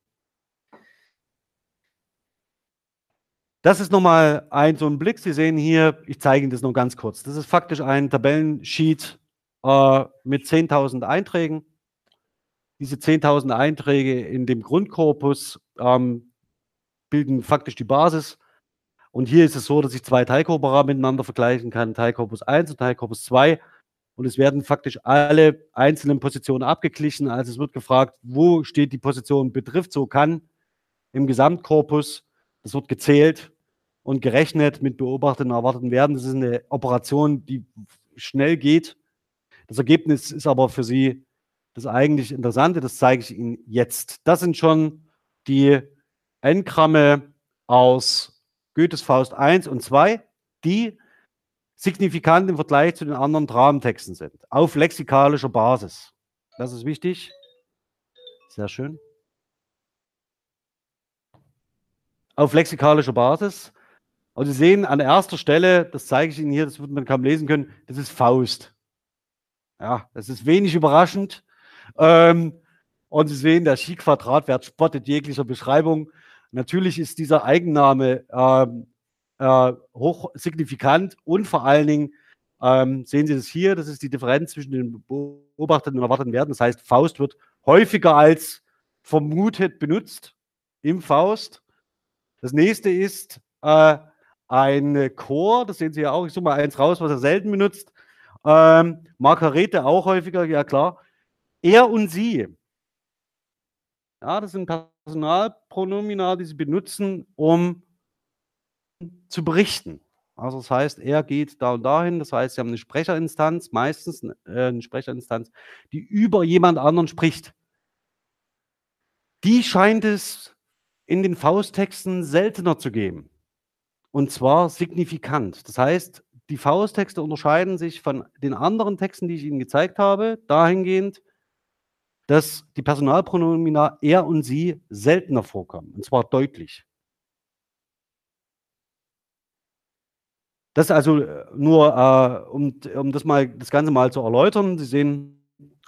Das ist nochmal ein so ein Blick. Sie sehen hier, ich zeige Ihnen das nur ganz kurz. Das ist faktisch ein Tabellensheet äh, mit 10.000 Einträgen. Diese 10.000 Einträge in dem Grundkorpus ähm, bilden faktisch die Basis. Und hier ist es so, dass ich zwei Teilkorpora miteinander vergleichen kann, Teilkorpus 1 und Teilkorpus 2. Und es werden faktisch alle einzelnen Positionen abgeglichen. Also es wird gefragt, wo steht die Position betrifft, so kann im Gesamtkorpus, das wird gezählt und gerechnet mit beobachteten erwarteten Werten. Das ist eine Operation, die schnell geht. Das Ergebnis ist aber für Sie das eigentlich Interessante, das zeige ich Ihnen jetzt. Das sind schon die N-Gramme aus Goethes Faust 1 und 2, die signifikant im Vergleich zu den anderen Dramentexten sind, auf lexikalischer Basis. Das ist wichtig. Sehr schön. Auf lexikalischer Basis. Und Sie sehen an erster Stelle, das zeige ich Ihnen hier, das wird man kaum lesen können, das ist Faust. Ja, das ist wenig überraschend. Ähm, Und Sie sehen, der Chi-Quadratwert spottet jeglicher Beschreibung. Natürlich ist dieser Eigenname ähm, äh, hochsignifikant und vor allen Dingen ähm, sehen Sie das hier, das ist die Differenz zwischen den beobachteten und erwarteten Werten. Das heißt, Faust wird häufiger als vermutet benutzt im Faust. Das nächste ist äh, ein Chor, das sehen Sie ja auch. Ich suche mal eins raus, was er selten benutzt. Ähm, Margarete auch häufiger, ja klar. Er und sie. Ja, das sind Personalpronomina, die Sie benutzen, um zu berichten. Also das heißt, er geht da und dahin. Das heißt, Sie haben eine Sprecherinstanz, meistens äh, eine Sprecherinstanz, die über jemand anderen spricht. Die scheint es in den Fausttexten seltener zu geben. Und zwar signifikant. Das heißt, die Fausttexte unterscheiden sich von den anderen Texten, die ich Ihnen gezeigt habe, dahingehend, dass die Personalpronomina er und sie seltener vorkommen. Und zwar deutlich. Das also äh, nur, äh, um, um das mal das Ganze mal zu erläutern. Sie sehen,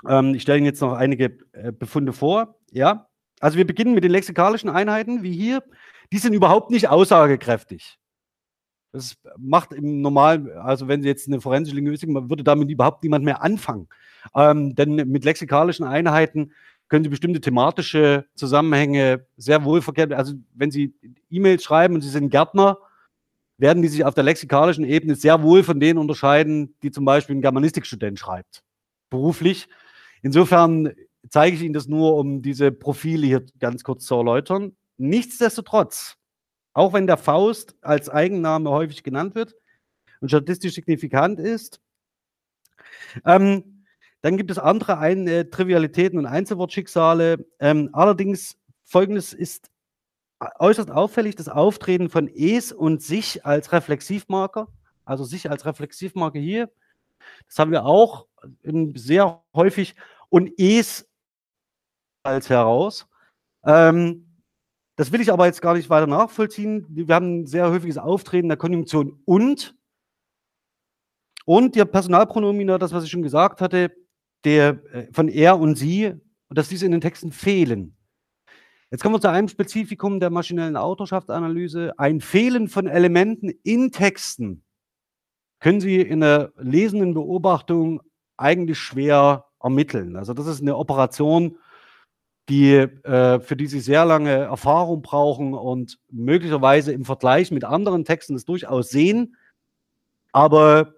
ähm, ich stelle Ihnen jetzt noch einige äh, Befunde vor. Ja, also wir beginnen mit den lexikalischen Einheiten, wie hier. Die sind überhaupt nicht aussagekräftig. Das macht im normalen, also wenn Sie jetzt eine forensische Linguistik, man würde damit überhaupt niemand mehr anfangen. Ähm, denn mit lexikalischen Einheiten können Sie bestimmte thematische Zusammenhänge sehr wohl verkehren. Also wenn Sie E-Mails schreiben und Sie sind Gärtner, werden die sich auf der lexikalischen Ebene sehr wohl von denen unterscheiden, die zum Beispiel ein Germanistikstudent schreibt, beruflich. Insofern zeige ich Ihnen das nur, um diese Profile hier ganz kurz zu erläutern. Nichtsdestotrotz, auch wenn der Faust als Eigenname häufig genannt wird und statistisch signifikant ist, ähm, dann gibt es andere Ein äh, Trivialitäten und Einzelwortschicksale. Ähm, allerdings, folgendes ist äußerst auffällig das Auftreten von es und sich als Reflexivmarker, also sich als Reflexivmarke hier. Das haben wir auch sehr häufig und es als heraus. Ähm, das will ich aber jetzt gar nicht weiter nachvollziehen. Wir haben ein sehr häufiges Auftreten der Konjunktion und und der Personalpronomina, das, was ich schon gesagt hatte, der äh, von er und sie, dass diese in den Texten fehlen. Jetzt kommen wir zu einem Spezifikum der maschinellen Autorschaftsanalyse. Ein Fehlen von Elementen in Texten können Sie in der lesenden Beobachtung eigentlich schwer ermitteln. Also das ist eine Operation, die, äh, für die Sie sehr lange Erfahrung brauchen und möglicherweise im Vergleich mit anderen Texten das durchaus sehen, aber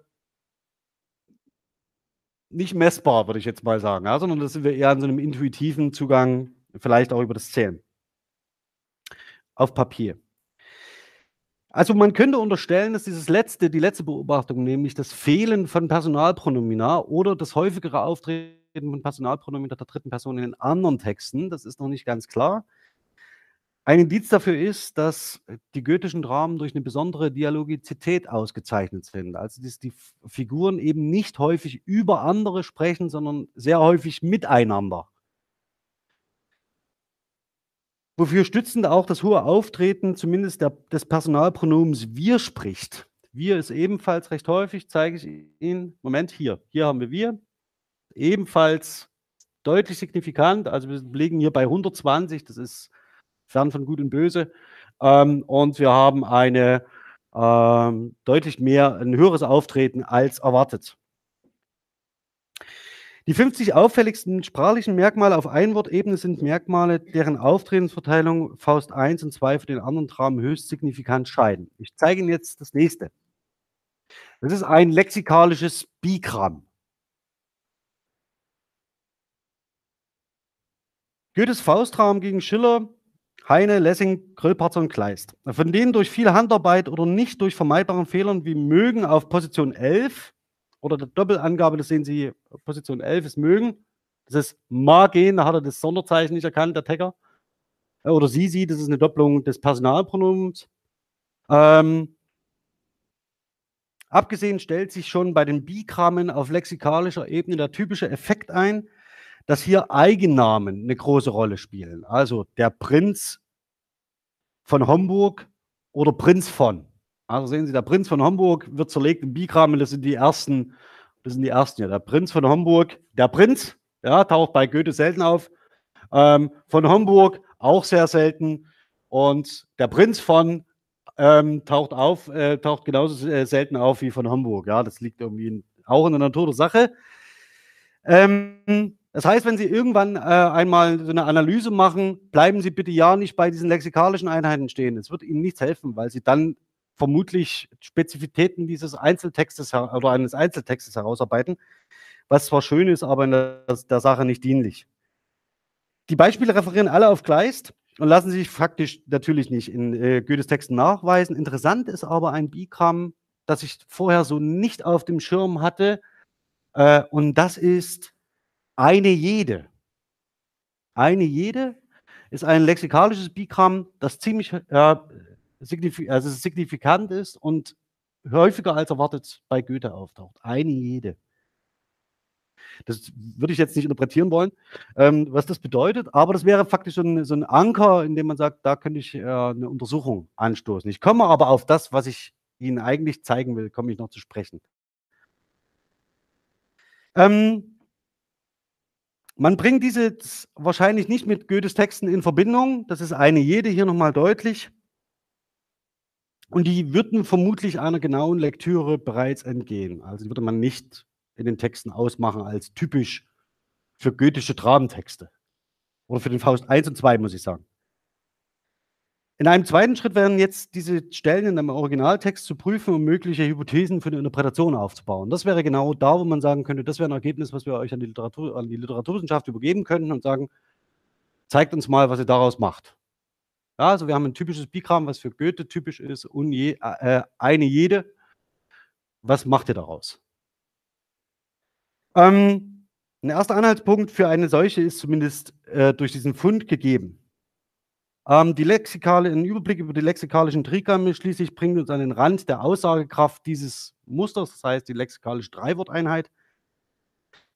nicht messbar, würde ich jetzt mal sagen, ja, sondern das sind wir eher an so einem intuitiven Zugang vielleicht auch über das Zählen. Auf Papier. Also man könnte unterstellen, dass dieses letzte, die letzte Beobachtung, nämlich das Fehlen von Personalpronomina oder das häufigere Auftreten von Personalpronomina der dritten Person in den anderen Texten, das ist noch nicht ganz klar. Ein Indiz dafür ist, dass die goethischen Dramen durch eine besondere Dialogizität ausgezeichnet sind. Also dass die Figuren eben nicht häufig über andere sprechen, sondern sehr häufig miteinander. Wofür stützend auch das hohe Auftreten zumindest der, des Personalpronoms wir spricht. Wir ist ebenfalls recht häufig, zeige ich Ihnen. Moment, hier. Hier haben wir wir. Ebenfalls deutlich signifikant. Also wir liegen hier bei 120. Das ist fern von Gut und Böse. Ähm, und wir haben eine ähm, deutlich mehr, ein höheres Auftreten als erwartet. Die 50 auffälligsten sprachlichen Merkmale auf Einwortebene sind Merkmale, deren Auftretensverteilung Faust 1 und 2 für den anderen Dramen höchst signifikant scheiden. Ich zeige Ihnen jetzt das nächste. Das ist ein lexikalisches Bigramm. Goethes Fausttraum gegen Schiller, Heine, Lessing, Grillparzer und Kleist. Von denen durch viel Handarbeit oder nicht durch vermeidbaren Fehlern wie mögen auf Position 11 oder der Doppelangabe, das sehen Sie, Position 11 ist mögen. Das ist magen, da hat er das Sonderzeichen nicht erkannt, der Tecker. Äh, oder sie, sie, das ist eine Doppelung des Personalpronoms. Ähm, abgesehen stellt sich schon bei den Bigrammen auf lexikalischer Ebene der typische Effekt ein, dass hier Eigennamen eine große Rolle spielen. Also der Prinz von Homburg oder Prinz von. Also sehen Sie, der Prinz von Homburg wird zerlegt im Bigramen, das sind die ersten, das sind die ersten, ja. Der Prinz von Homburg, der Prinz, ja, taucht bei Goethe selten auf. Ähm, von Homburg auch sehr selten. Und der Prinz von ähm, taucht auf, äh, taucht genauso äh, selten auf wie von Homburg. Ja, das liegt irgendwie in, auch in der Natur der Sache. Ähm, das heißt, wenn Sie irgendwann äh, einmal so eine Analyse machen, bleiben Sie bitte ja nicht bei diesen lexikalischen Einheiten stehen. Es wird Ihnen nichts helfen, weil Sie dann vermutlich Spezifitäten dieses Einzeltextes oder eines Einzeltextes herausarbeiten, was zwar schön ist, aber in der, der Sache nicht dienlich. Die Beispiele referieren alle auf Kleist und lassen sich faktisch natürlich nicht in äh, Goethes Texten nachweisen. Interessant ist aber ein Bikram, das ich vorher so nicht auf dem Schirm hatte, äh, und das ist eine jede. Eine jede ist ein lexikalisches Bikram, das ziemlich äh, signif also signifikant ist und häufiger als erwartet bei Goethe auftaucht. Eine jede. Das würde ich jetzt nicht interpretieren wollen, ähm, was das bedeutet, aber das wäre faktisch so ein, so ein Anker, in dem man sagt, da könnte ich äh, eine Untersuchung anstoßen. Ich komme aber auf das, was ich Ihnen eigentlich zeigen will, komme ich noch zu sprechen. Ähm, man bringt diese wahrscheinlich nicht mit Goethes Texten in Verbindung. Das ist eine jede hier nochmal deutlich. Und die würden vermutlich einer genauen Lektüre bereits entgehen. Also die würde man nicht in den Texten ausmachen als typisch für goethische Dramentexte. Oder für den Faust 1 und 2, muss ich sagen. In einem zweiten Schritt werden jetzt diese Stellen in einem Originaltext zu prüfen, um mögliche Hypothesen für eine Interpretation aufzubauen. Das wäre genau da, wo man sagen könnte, das wäre ein Ergebnis, was wir euch an die, Literatur, an die Literaturwissenschaft übergeben könnten und sagen, zeigt uns mal, was ihr daraus macht. Ja, also wir haben ein typisches Bikram, was für Goethe typisch ist, und je, äh, eine jede. Was macht ihr daraus? Ähm, ein erster Anhaltspunkt für eine solche ist zumindest äh, durch diesen Fund gegeben. Ähm, die Lexikale, ein Überblick über die lexikalischen Trigramme schließlich bringt uns an den Rand der Aussagekraft dieses Musters, das heißt die lexikalische Dreiworteinheit.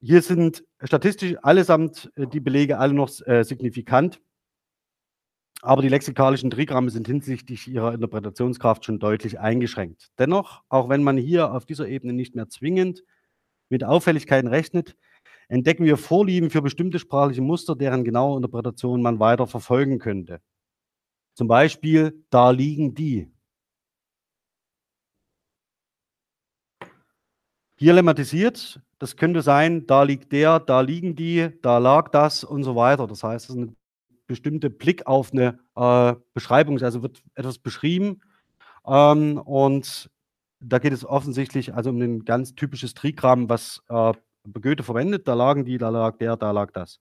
Hier sind statistisch allesamt äh, die Belege alle noch äh, signifikant, aber die lexikalischen Trigramme sind hinsichtlich ihrer Interpretationskraft schon deutlich eingeschränkt. Dennoch, auch wenn man hier auf dieser Ebene nicht mehr zwingend mit Auffälligkeiten rechnet, entdecken wir Vorlieben für bestimmte sprachliche Muster, deren genaue Interpretation man weiter verfolgen könnte. Zum Beispiel, da liegen die. Hier lemmatisiert, das könnte sein, da liegt der, da liegen die, da lag das und so weiter. Das heißt, es ist ein bestimmter Blick auf eine äh, Beschreibung, also wird etwas beschrieben ähm, und da geht es offensichtlich also um ein ganz typisches Trigramm, was äh, Goethe verwendet. Da lagen die, da lag der, da lag das.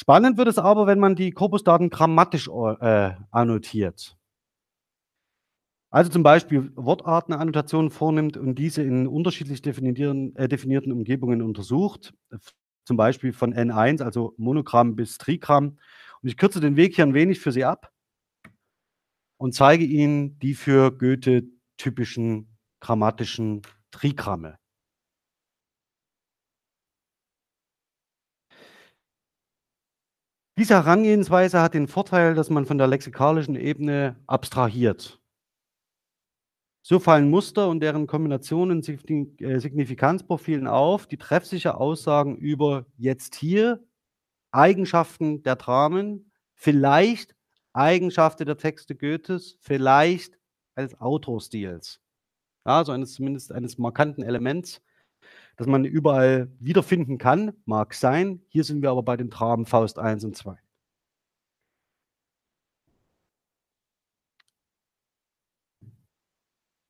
Spannend wird es aber, wenn man die Korpusdaten grammatisch äh, annotiert. Also zum Beispiel Wortartenannotationen vornimmt und diese in unterschiedlich definierten, äh, definierten Umgebungen untersucht, zum Beispiel von N1, also Monogramm bis Trigramm. Und ich kürze den Weg hier ein wenig für Sie ab und zeige Ihnen die für Goethe typischen grammatischen Trigramme. Diese Herangehensweise hat den Vorteil, dass man von der lexikalischen Ebene abstrahiert. So fallen Muster und deren Kombinationen äh, Signifikanzprofilen auf, die treffsicher Aussagen über jetzt hier Eigenschaften der Dramen, vielleicht Eigenschaften der Texte Goethes, vielleicht eines Autorstils. Ja, so eines zumindest eines markanten Elements das man überall wiederfinden kann, mag sein. Hier sind wir aber bei den Traben Faust 1 und 2.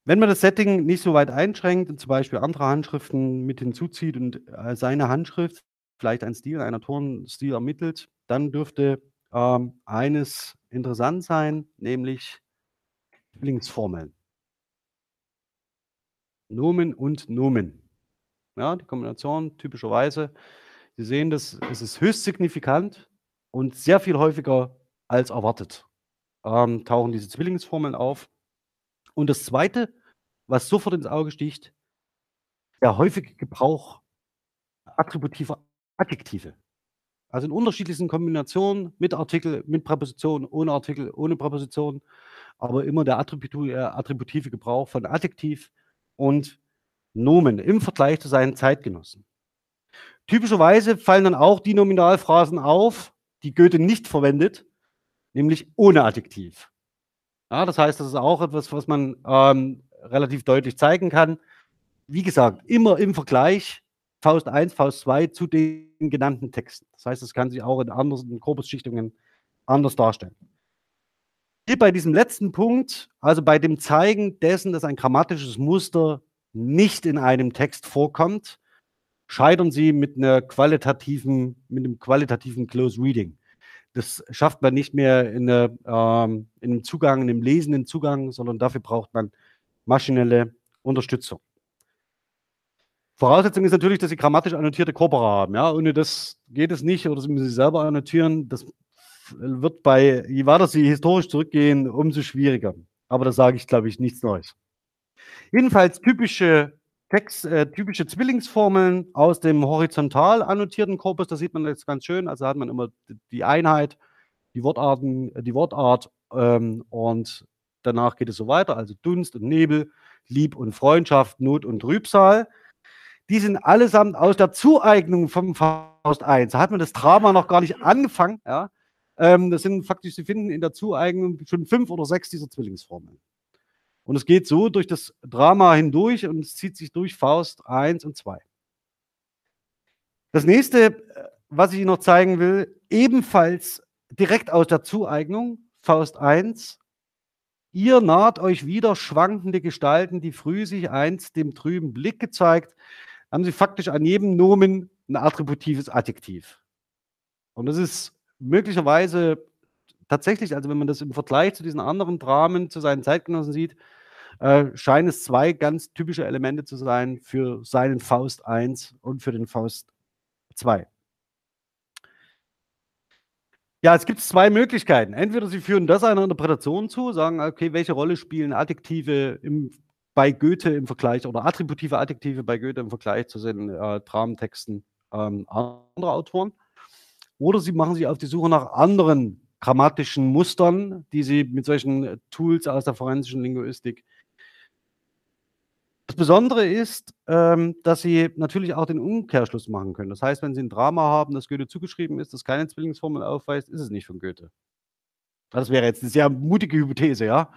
Wenn man das Setting nicht so weit einschränkt und zum Beispiel andere Handschriften mit hinzuzieht und äh, seine Handschrift vielleicht ein Stil, einen Autorenstil ermittelt, dann dürfte ähm, eines interessant sein, nämlich Linksformeln. Nomen und Nomen. Ja, die Kombination typischerweise. Sie sehen, das, es ist höchst signifikant und sehr viel häufiger als erwartet ähm, tauchen diese Zwillingsformeln auf. Und das Zweite, was sofort ins Auge sticht, der häufige Gebrauch attributiver Adjektive. Also in unterschiedlichsten Kombinationen mit Artikel, mit Präposition, ohne Artikel, ohne Präposition, aber immer der äh, attributive Gebrauch von Adjektiv und Nomen im Vergleich zu seinen Zeitgenossen. Typischerweise fallen dann auch die Nominalphrasen auf, die Goethe nicht verwendet, nämlich ohne Adjektiv. Ja, das heißt, das ist auch etwas, was man ähm, relativ deutlich zeigen kann. Wie gesagt, immer im Vergleich Faust 1, Faust 2 zu den genannten Texten. Das heißt, es kann sich auch in anderen Korpusschichtungen anders darstellen. Hier bei diesem letzten Punkt, also bei dem Zeigen dessen, dass ein grammatisches Muster nicht in einem Text vorkommt, scheitern Sie mit, einer qualitativen, mit einem qualitativen Close Reading. Das schafft man nicht mehr in, eine, ähm, in einem Zugang, in einem lesenden Zugang, sondern dafür braucht man maschinelle Unterstützung. Voraussetzung ist natürlich, dass Sie grammatisch annotierte Korpora haben. Ja? Ohne das geht es nicht oder Sie müssen sie selber annotieren. Das wird bei, je weiter Sie historisch zurückgehen, umso schwieriger. Aber da sage ich, glaube ich, nichts Neues. Jedenfalls typische Text, äh, typische Zwillingsformeln aus dem horizontal annotierten Korpus, da sieht man jetzt ganz schön. Also hat man immer die Einheit, die Wortarten, die Wortart ähm, und danach geht es so weiter. Also Dunst und Nebel, Lieb und Freundschaft, Not und Trübsal. Die sind allesamt aus der Zueignung vom Faust 1. Da hat man das Drama noch gar nicht angefangen. Ja? Ähm, das sind faktisch, Sie finden in der Zueignung schon fünf oder sechs dieser Zwillingsformeln. Und es geht so durch das Drama hindurch und es zieht sich durch Faust 1 und 2. Das nächste, äh, was ich Ihnen noch zeigen will, ebenfalls direkt aus der Zueignung, Faust 1. Ihr naht euch wieder schwankende Gestalten, die früh sich einst dem trüben Blick gezeigt, haben Sie faktisch an jedem Nomen ein attributives Adjektiv. Und das ist möglicherweise tatsächlich, also wenn man das im Vergleich zu diesen anderen Dramen, zu seinen Zeitgenossen sieht, äh, scheinen es zwei ganz typische Elemente zu sein für seinen Faust 1 und für den Faust 2. Ja, es gibt zwei Möglichkeiten. Entweder Sie führen das einer Interpretation zu, sagen, okay, welche Rolle spielen Adjektive im, bei Goethe im Vergleich oder attributive Adjektive bei Goethe im Vergleich zu den äh, Dramentexten ähm, anderer Autoren. Oder Sie machen sich auf die Suche nach anderen grammatischen Mustern, die Sie mit solchen Tools aus der forensischen Linguistik das Besondere ist, ähm, dass Sie natürlich auch den Umkehrschluss machen können. Das heißt, wenn Sie ein Drama haben, das Goethe zugeschrieben ist, das keine Zwillingsformel aufweist, ist es nicht von Goethe. Das wäre jetzt eine sehr mutige Hypothese, ja.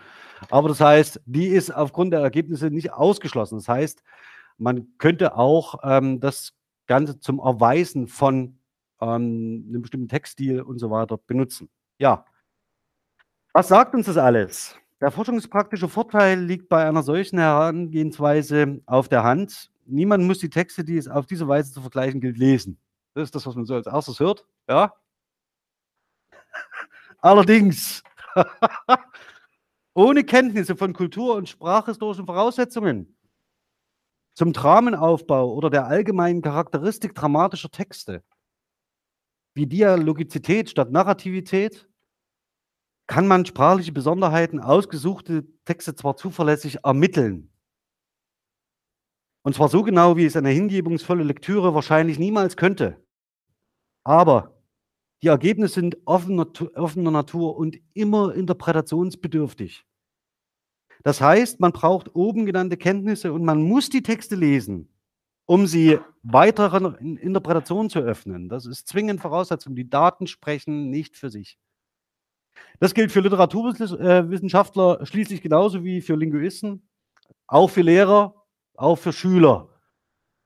Aber das heißt, die ist aufgrund der Ergebnisse nicht ausgeschlossen. Das heißt, man könnte auch ähm, das Ganze zum Erweisen von ähm, einem bestimmten Textstil und so weiter benutzen. Ja. Was sagt uns das alles? Der forschungspraktische Vorteil liegt bei einer solchen Herangehensweise auf der Hand. Niemand muss die Texte, die es auf diese Weise zu vergleichen gilt, lesen. Das ist das, was man so als erstes hört. Ja. Allerdings, ohne Kenntnisse von Kultur- und sprachhistorischen Voraussetzungen zum Dramenaufbau oder der allgemeinen Charakteristik dramatischer Texte, wie Dialogizität statt Narrativität, kann man sprachliche Besonderheiten, ausgesuchte Texte zwar zuverlässig ermitteln. Und zwar so genau, wie es eine hingebungsvolle Lektüre wahrscheinlich niemals könnte. Aber die Ergebnisse sind offener, offener Natur und immer interpretationsbedürftig. Das heißt, man braucht oben genannte Kenntnisse und man muss die Texte lesen, um sie weiteren Interpretationen zu öffnen. Das ist zwingend Voraussetzung. Die Daten sprechen nicht für sich. Das gilt für Literaturwissenschaftler schließlich genauso wie für Linguisten, auch für Lehrer, auch für Schüler.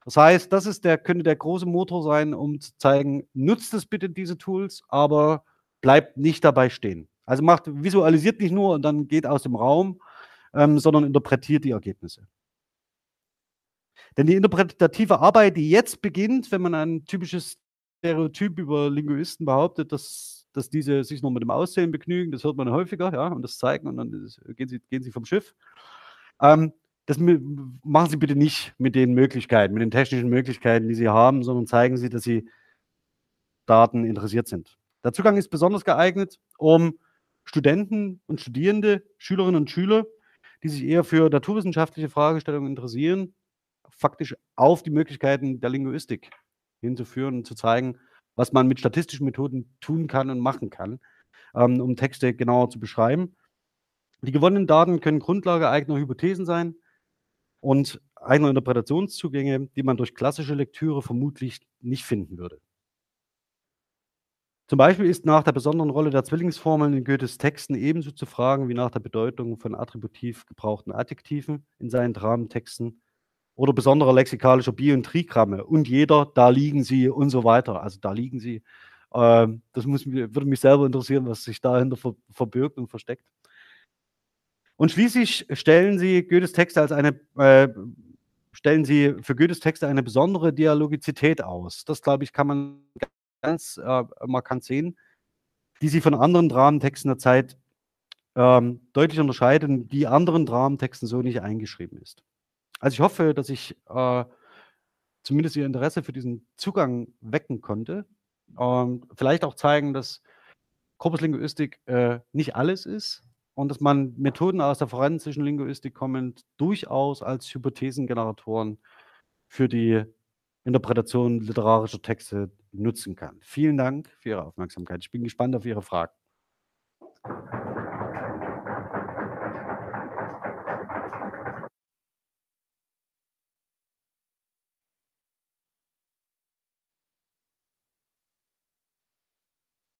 Das heißt, das ist der, könnte der große Motor sein, um zu zeigen, nutzt es bitte diese Tools, aber bleibt nicht dabei stehen. Also macht, visualisiert nicht nur und dann geht aus dem Raum, ähm, sondern interpretiert die Ergebnisse. Denn die interpretative Arbeit, die jetzt beginnt, wenn man ein typisches Stereotyp über Linguisten behauptet, dass dass diese sich noch mit dem Aussehen begnügen. Das hört man häufiger, ja, und das zeigen und dann gehen sie, gehen sie vom Schiff. Ähm, das machen Sie bitte nicht mit den Möglichkeiten, mit den technischen Möglichkeiten, die Sie haben, sondern zeigen Sie, dass Sie Daten interessiert sind. Der Zugang ist besonders geeignet, um Studenten und Studierende, Schülerinnen und Schüler, die sich eher für naturwissenschaftliche Fragestellungen interessieren, faktisch auf die Möglichkeiten der Linguistik hinzuführen und zu zeigen, was man mit statistischen Methoden tun kann und machen kann, ähm, um Texte genauer zu beschreiben. Die gewonnenen Daten können Grundlage eigener Hypothesen sein und eigener Interpretationszugänge, die man durch klassische Lektüre vermutlich nicht finden würde. Zum Beispiel ist nach der besonderen Rolle der Zwillingsformeln in Goethes Texten ebenso zu fragen wie nach der Bedeutung von attributiv gebrauchten Adjektiven in seinen Dramentexten oder besonderer lexikalischer Bi- und Trigramme und jeder, da liegen sie und so weiter. Also da liegen sie. Ähm, das muss, würde mich selber interessieren, was sich dahinter ver verbirgt und versteckt. Und schließlich stellen sie Goethes Texte als eine äh, stellen sie für Goethes Texte eine besondere Dialogizität aus. Das, glaube ich, kann man ganz äh, markant sehen, die sie von anderen Dramentexten der Zeit ähm, deutlich unterscheiden, die anderen Dramentexten so nicht eingeschrieben ist. Also ich hoffe, dass ich äh, zumindest Ihr Interesse für diesen Zugang wecken konnte. Und vielleicht auch zeigen, dass Korpuslinguistik äh, nicht alles ist und dass man Methoden aus der forensischen Linguistik kommend durchaus als Hypothesengeneratoren für die Interpretation literarischer Texte nutzen kann. Vielen Dank für Ihre Aufmerksamkeit. Ich bin gespannt auf Ihre Fragen.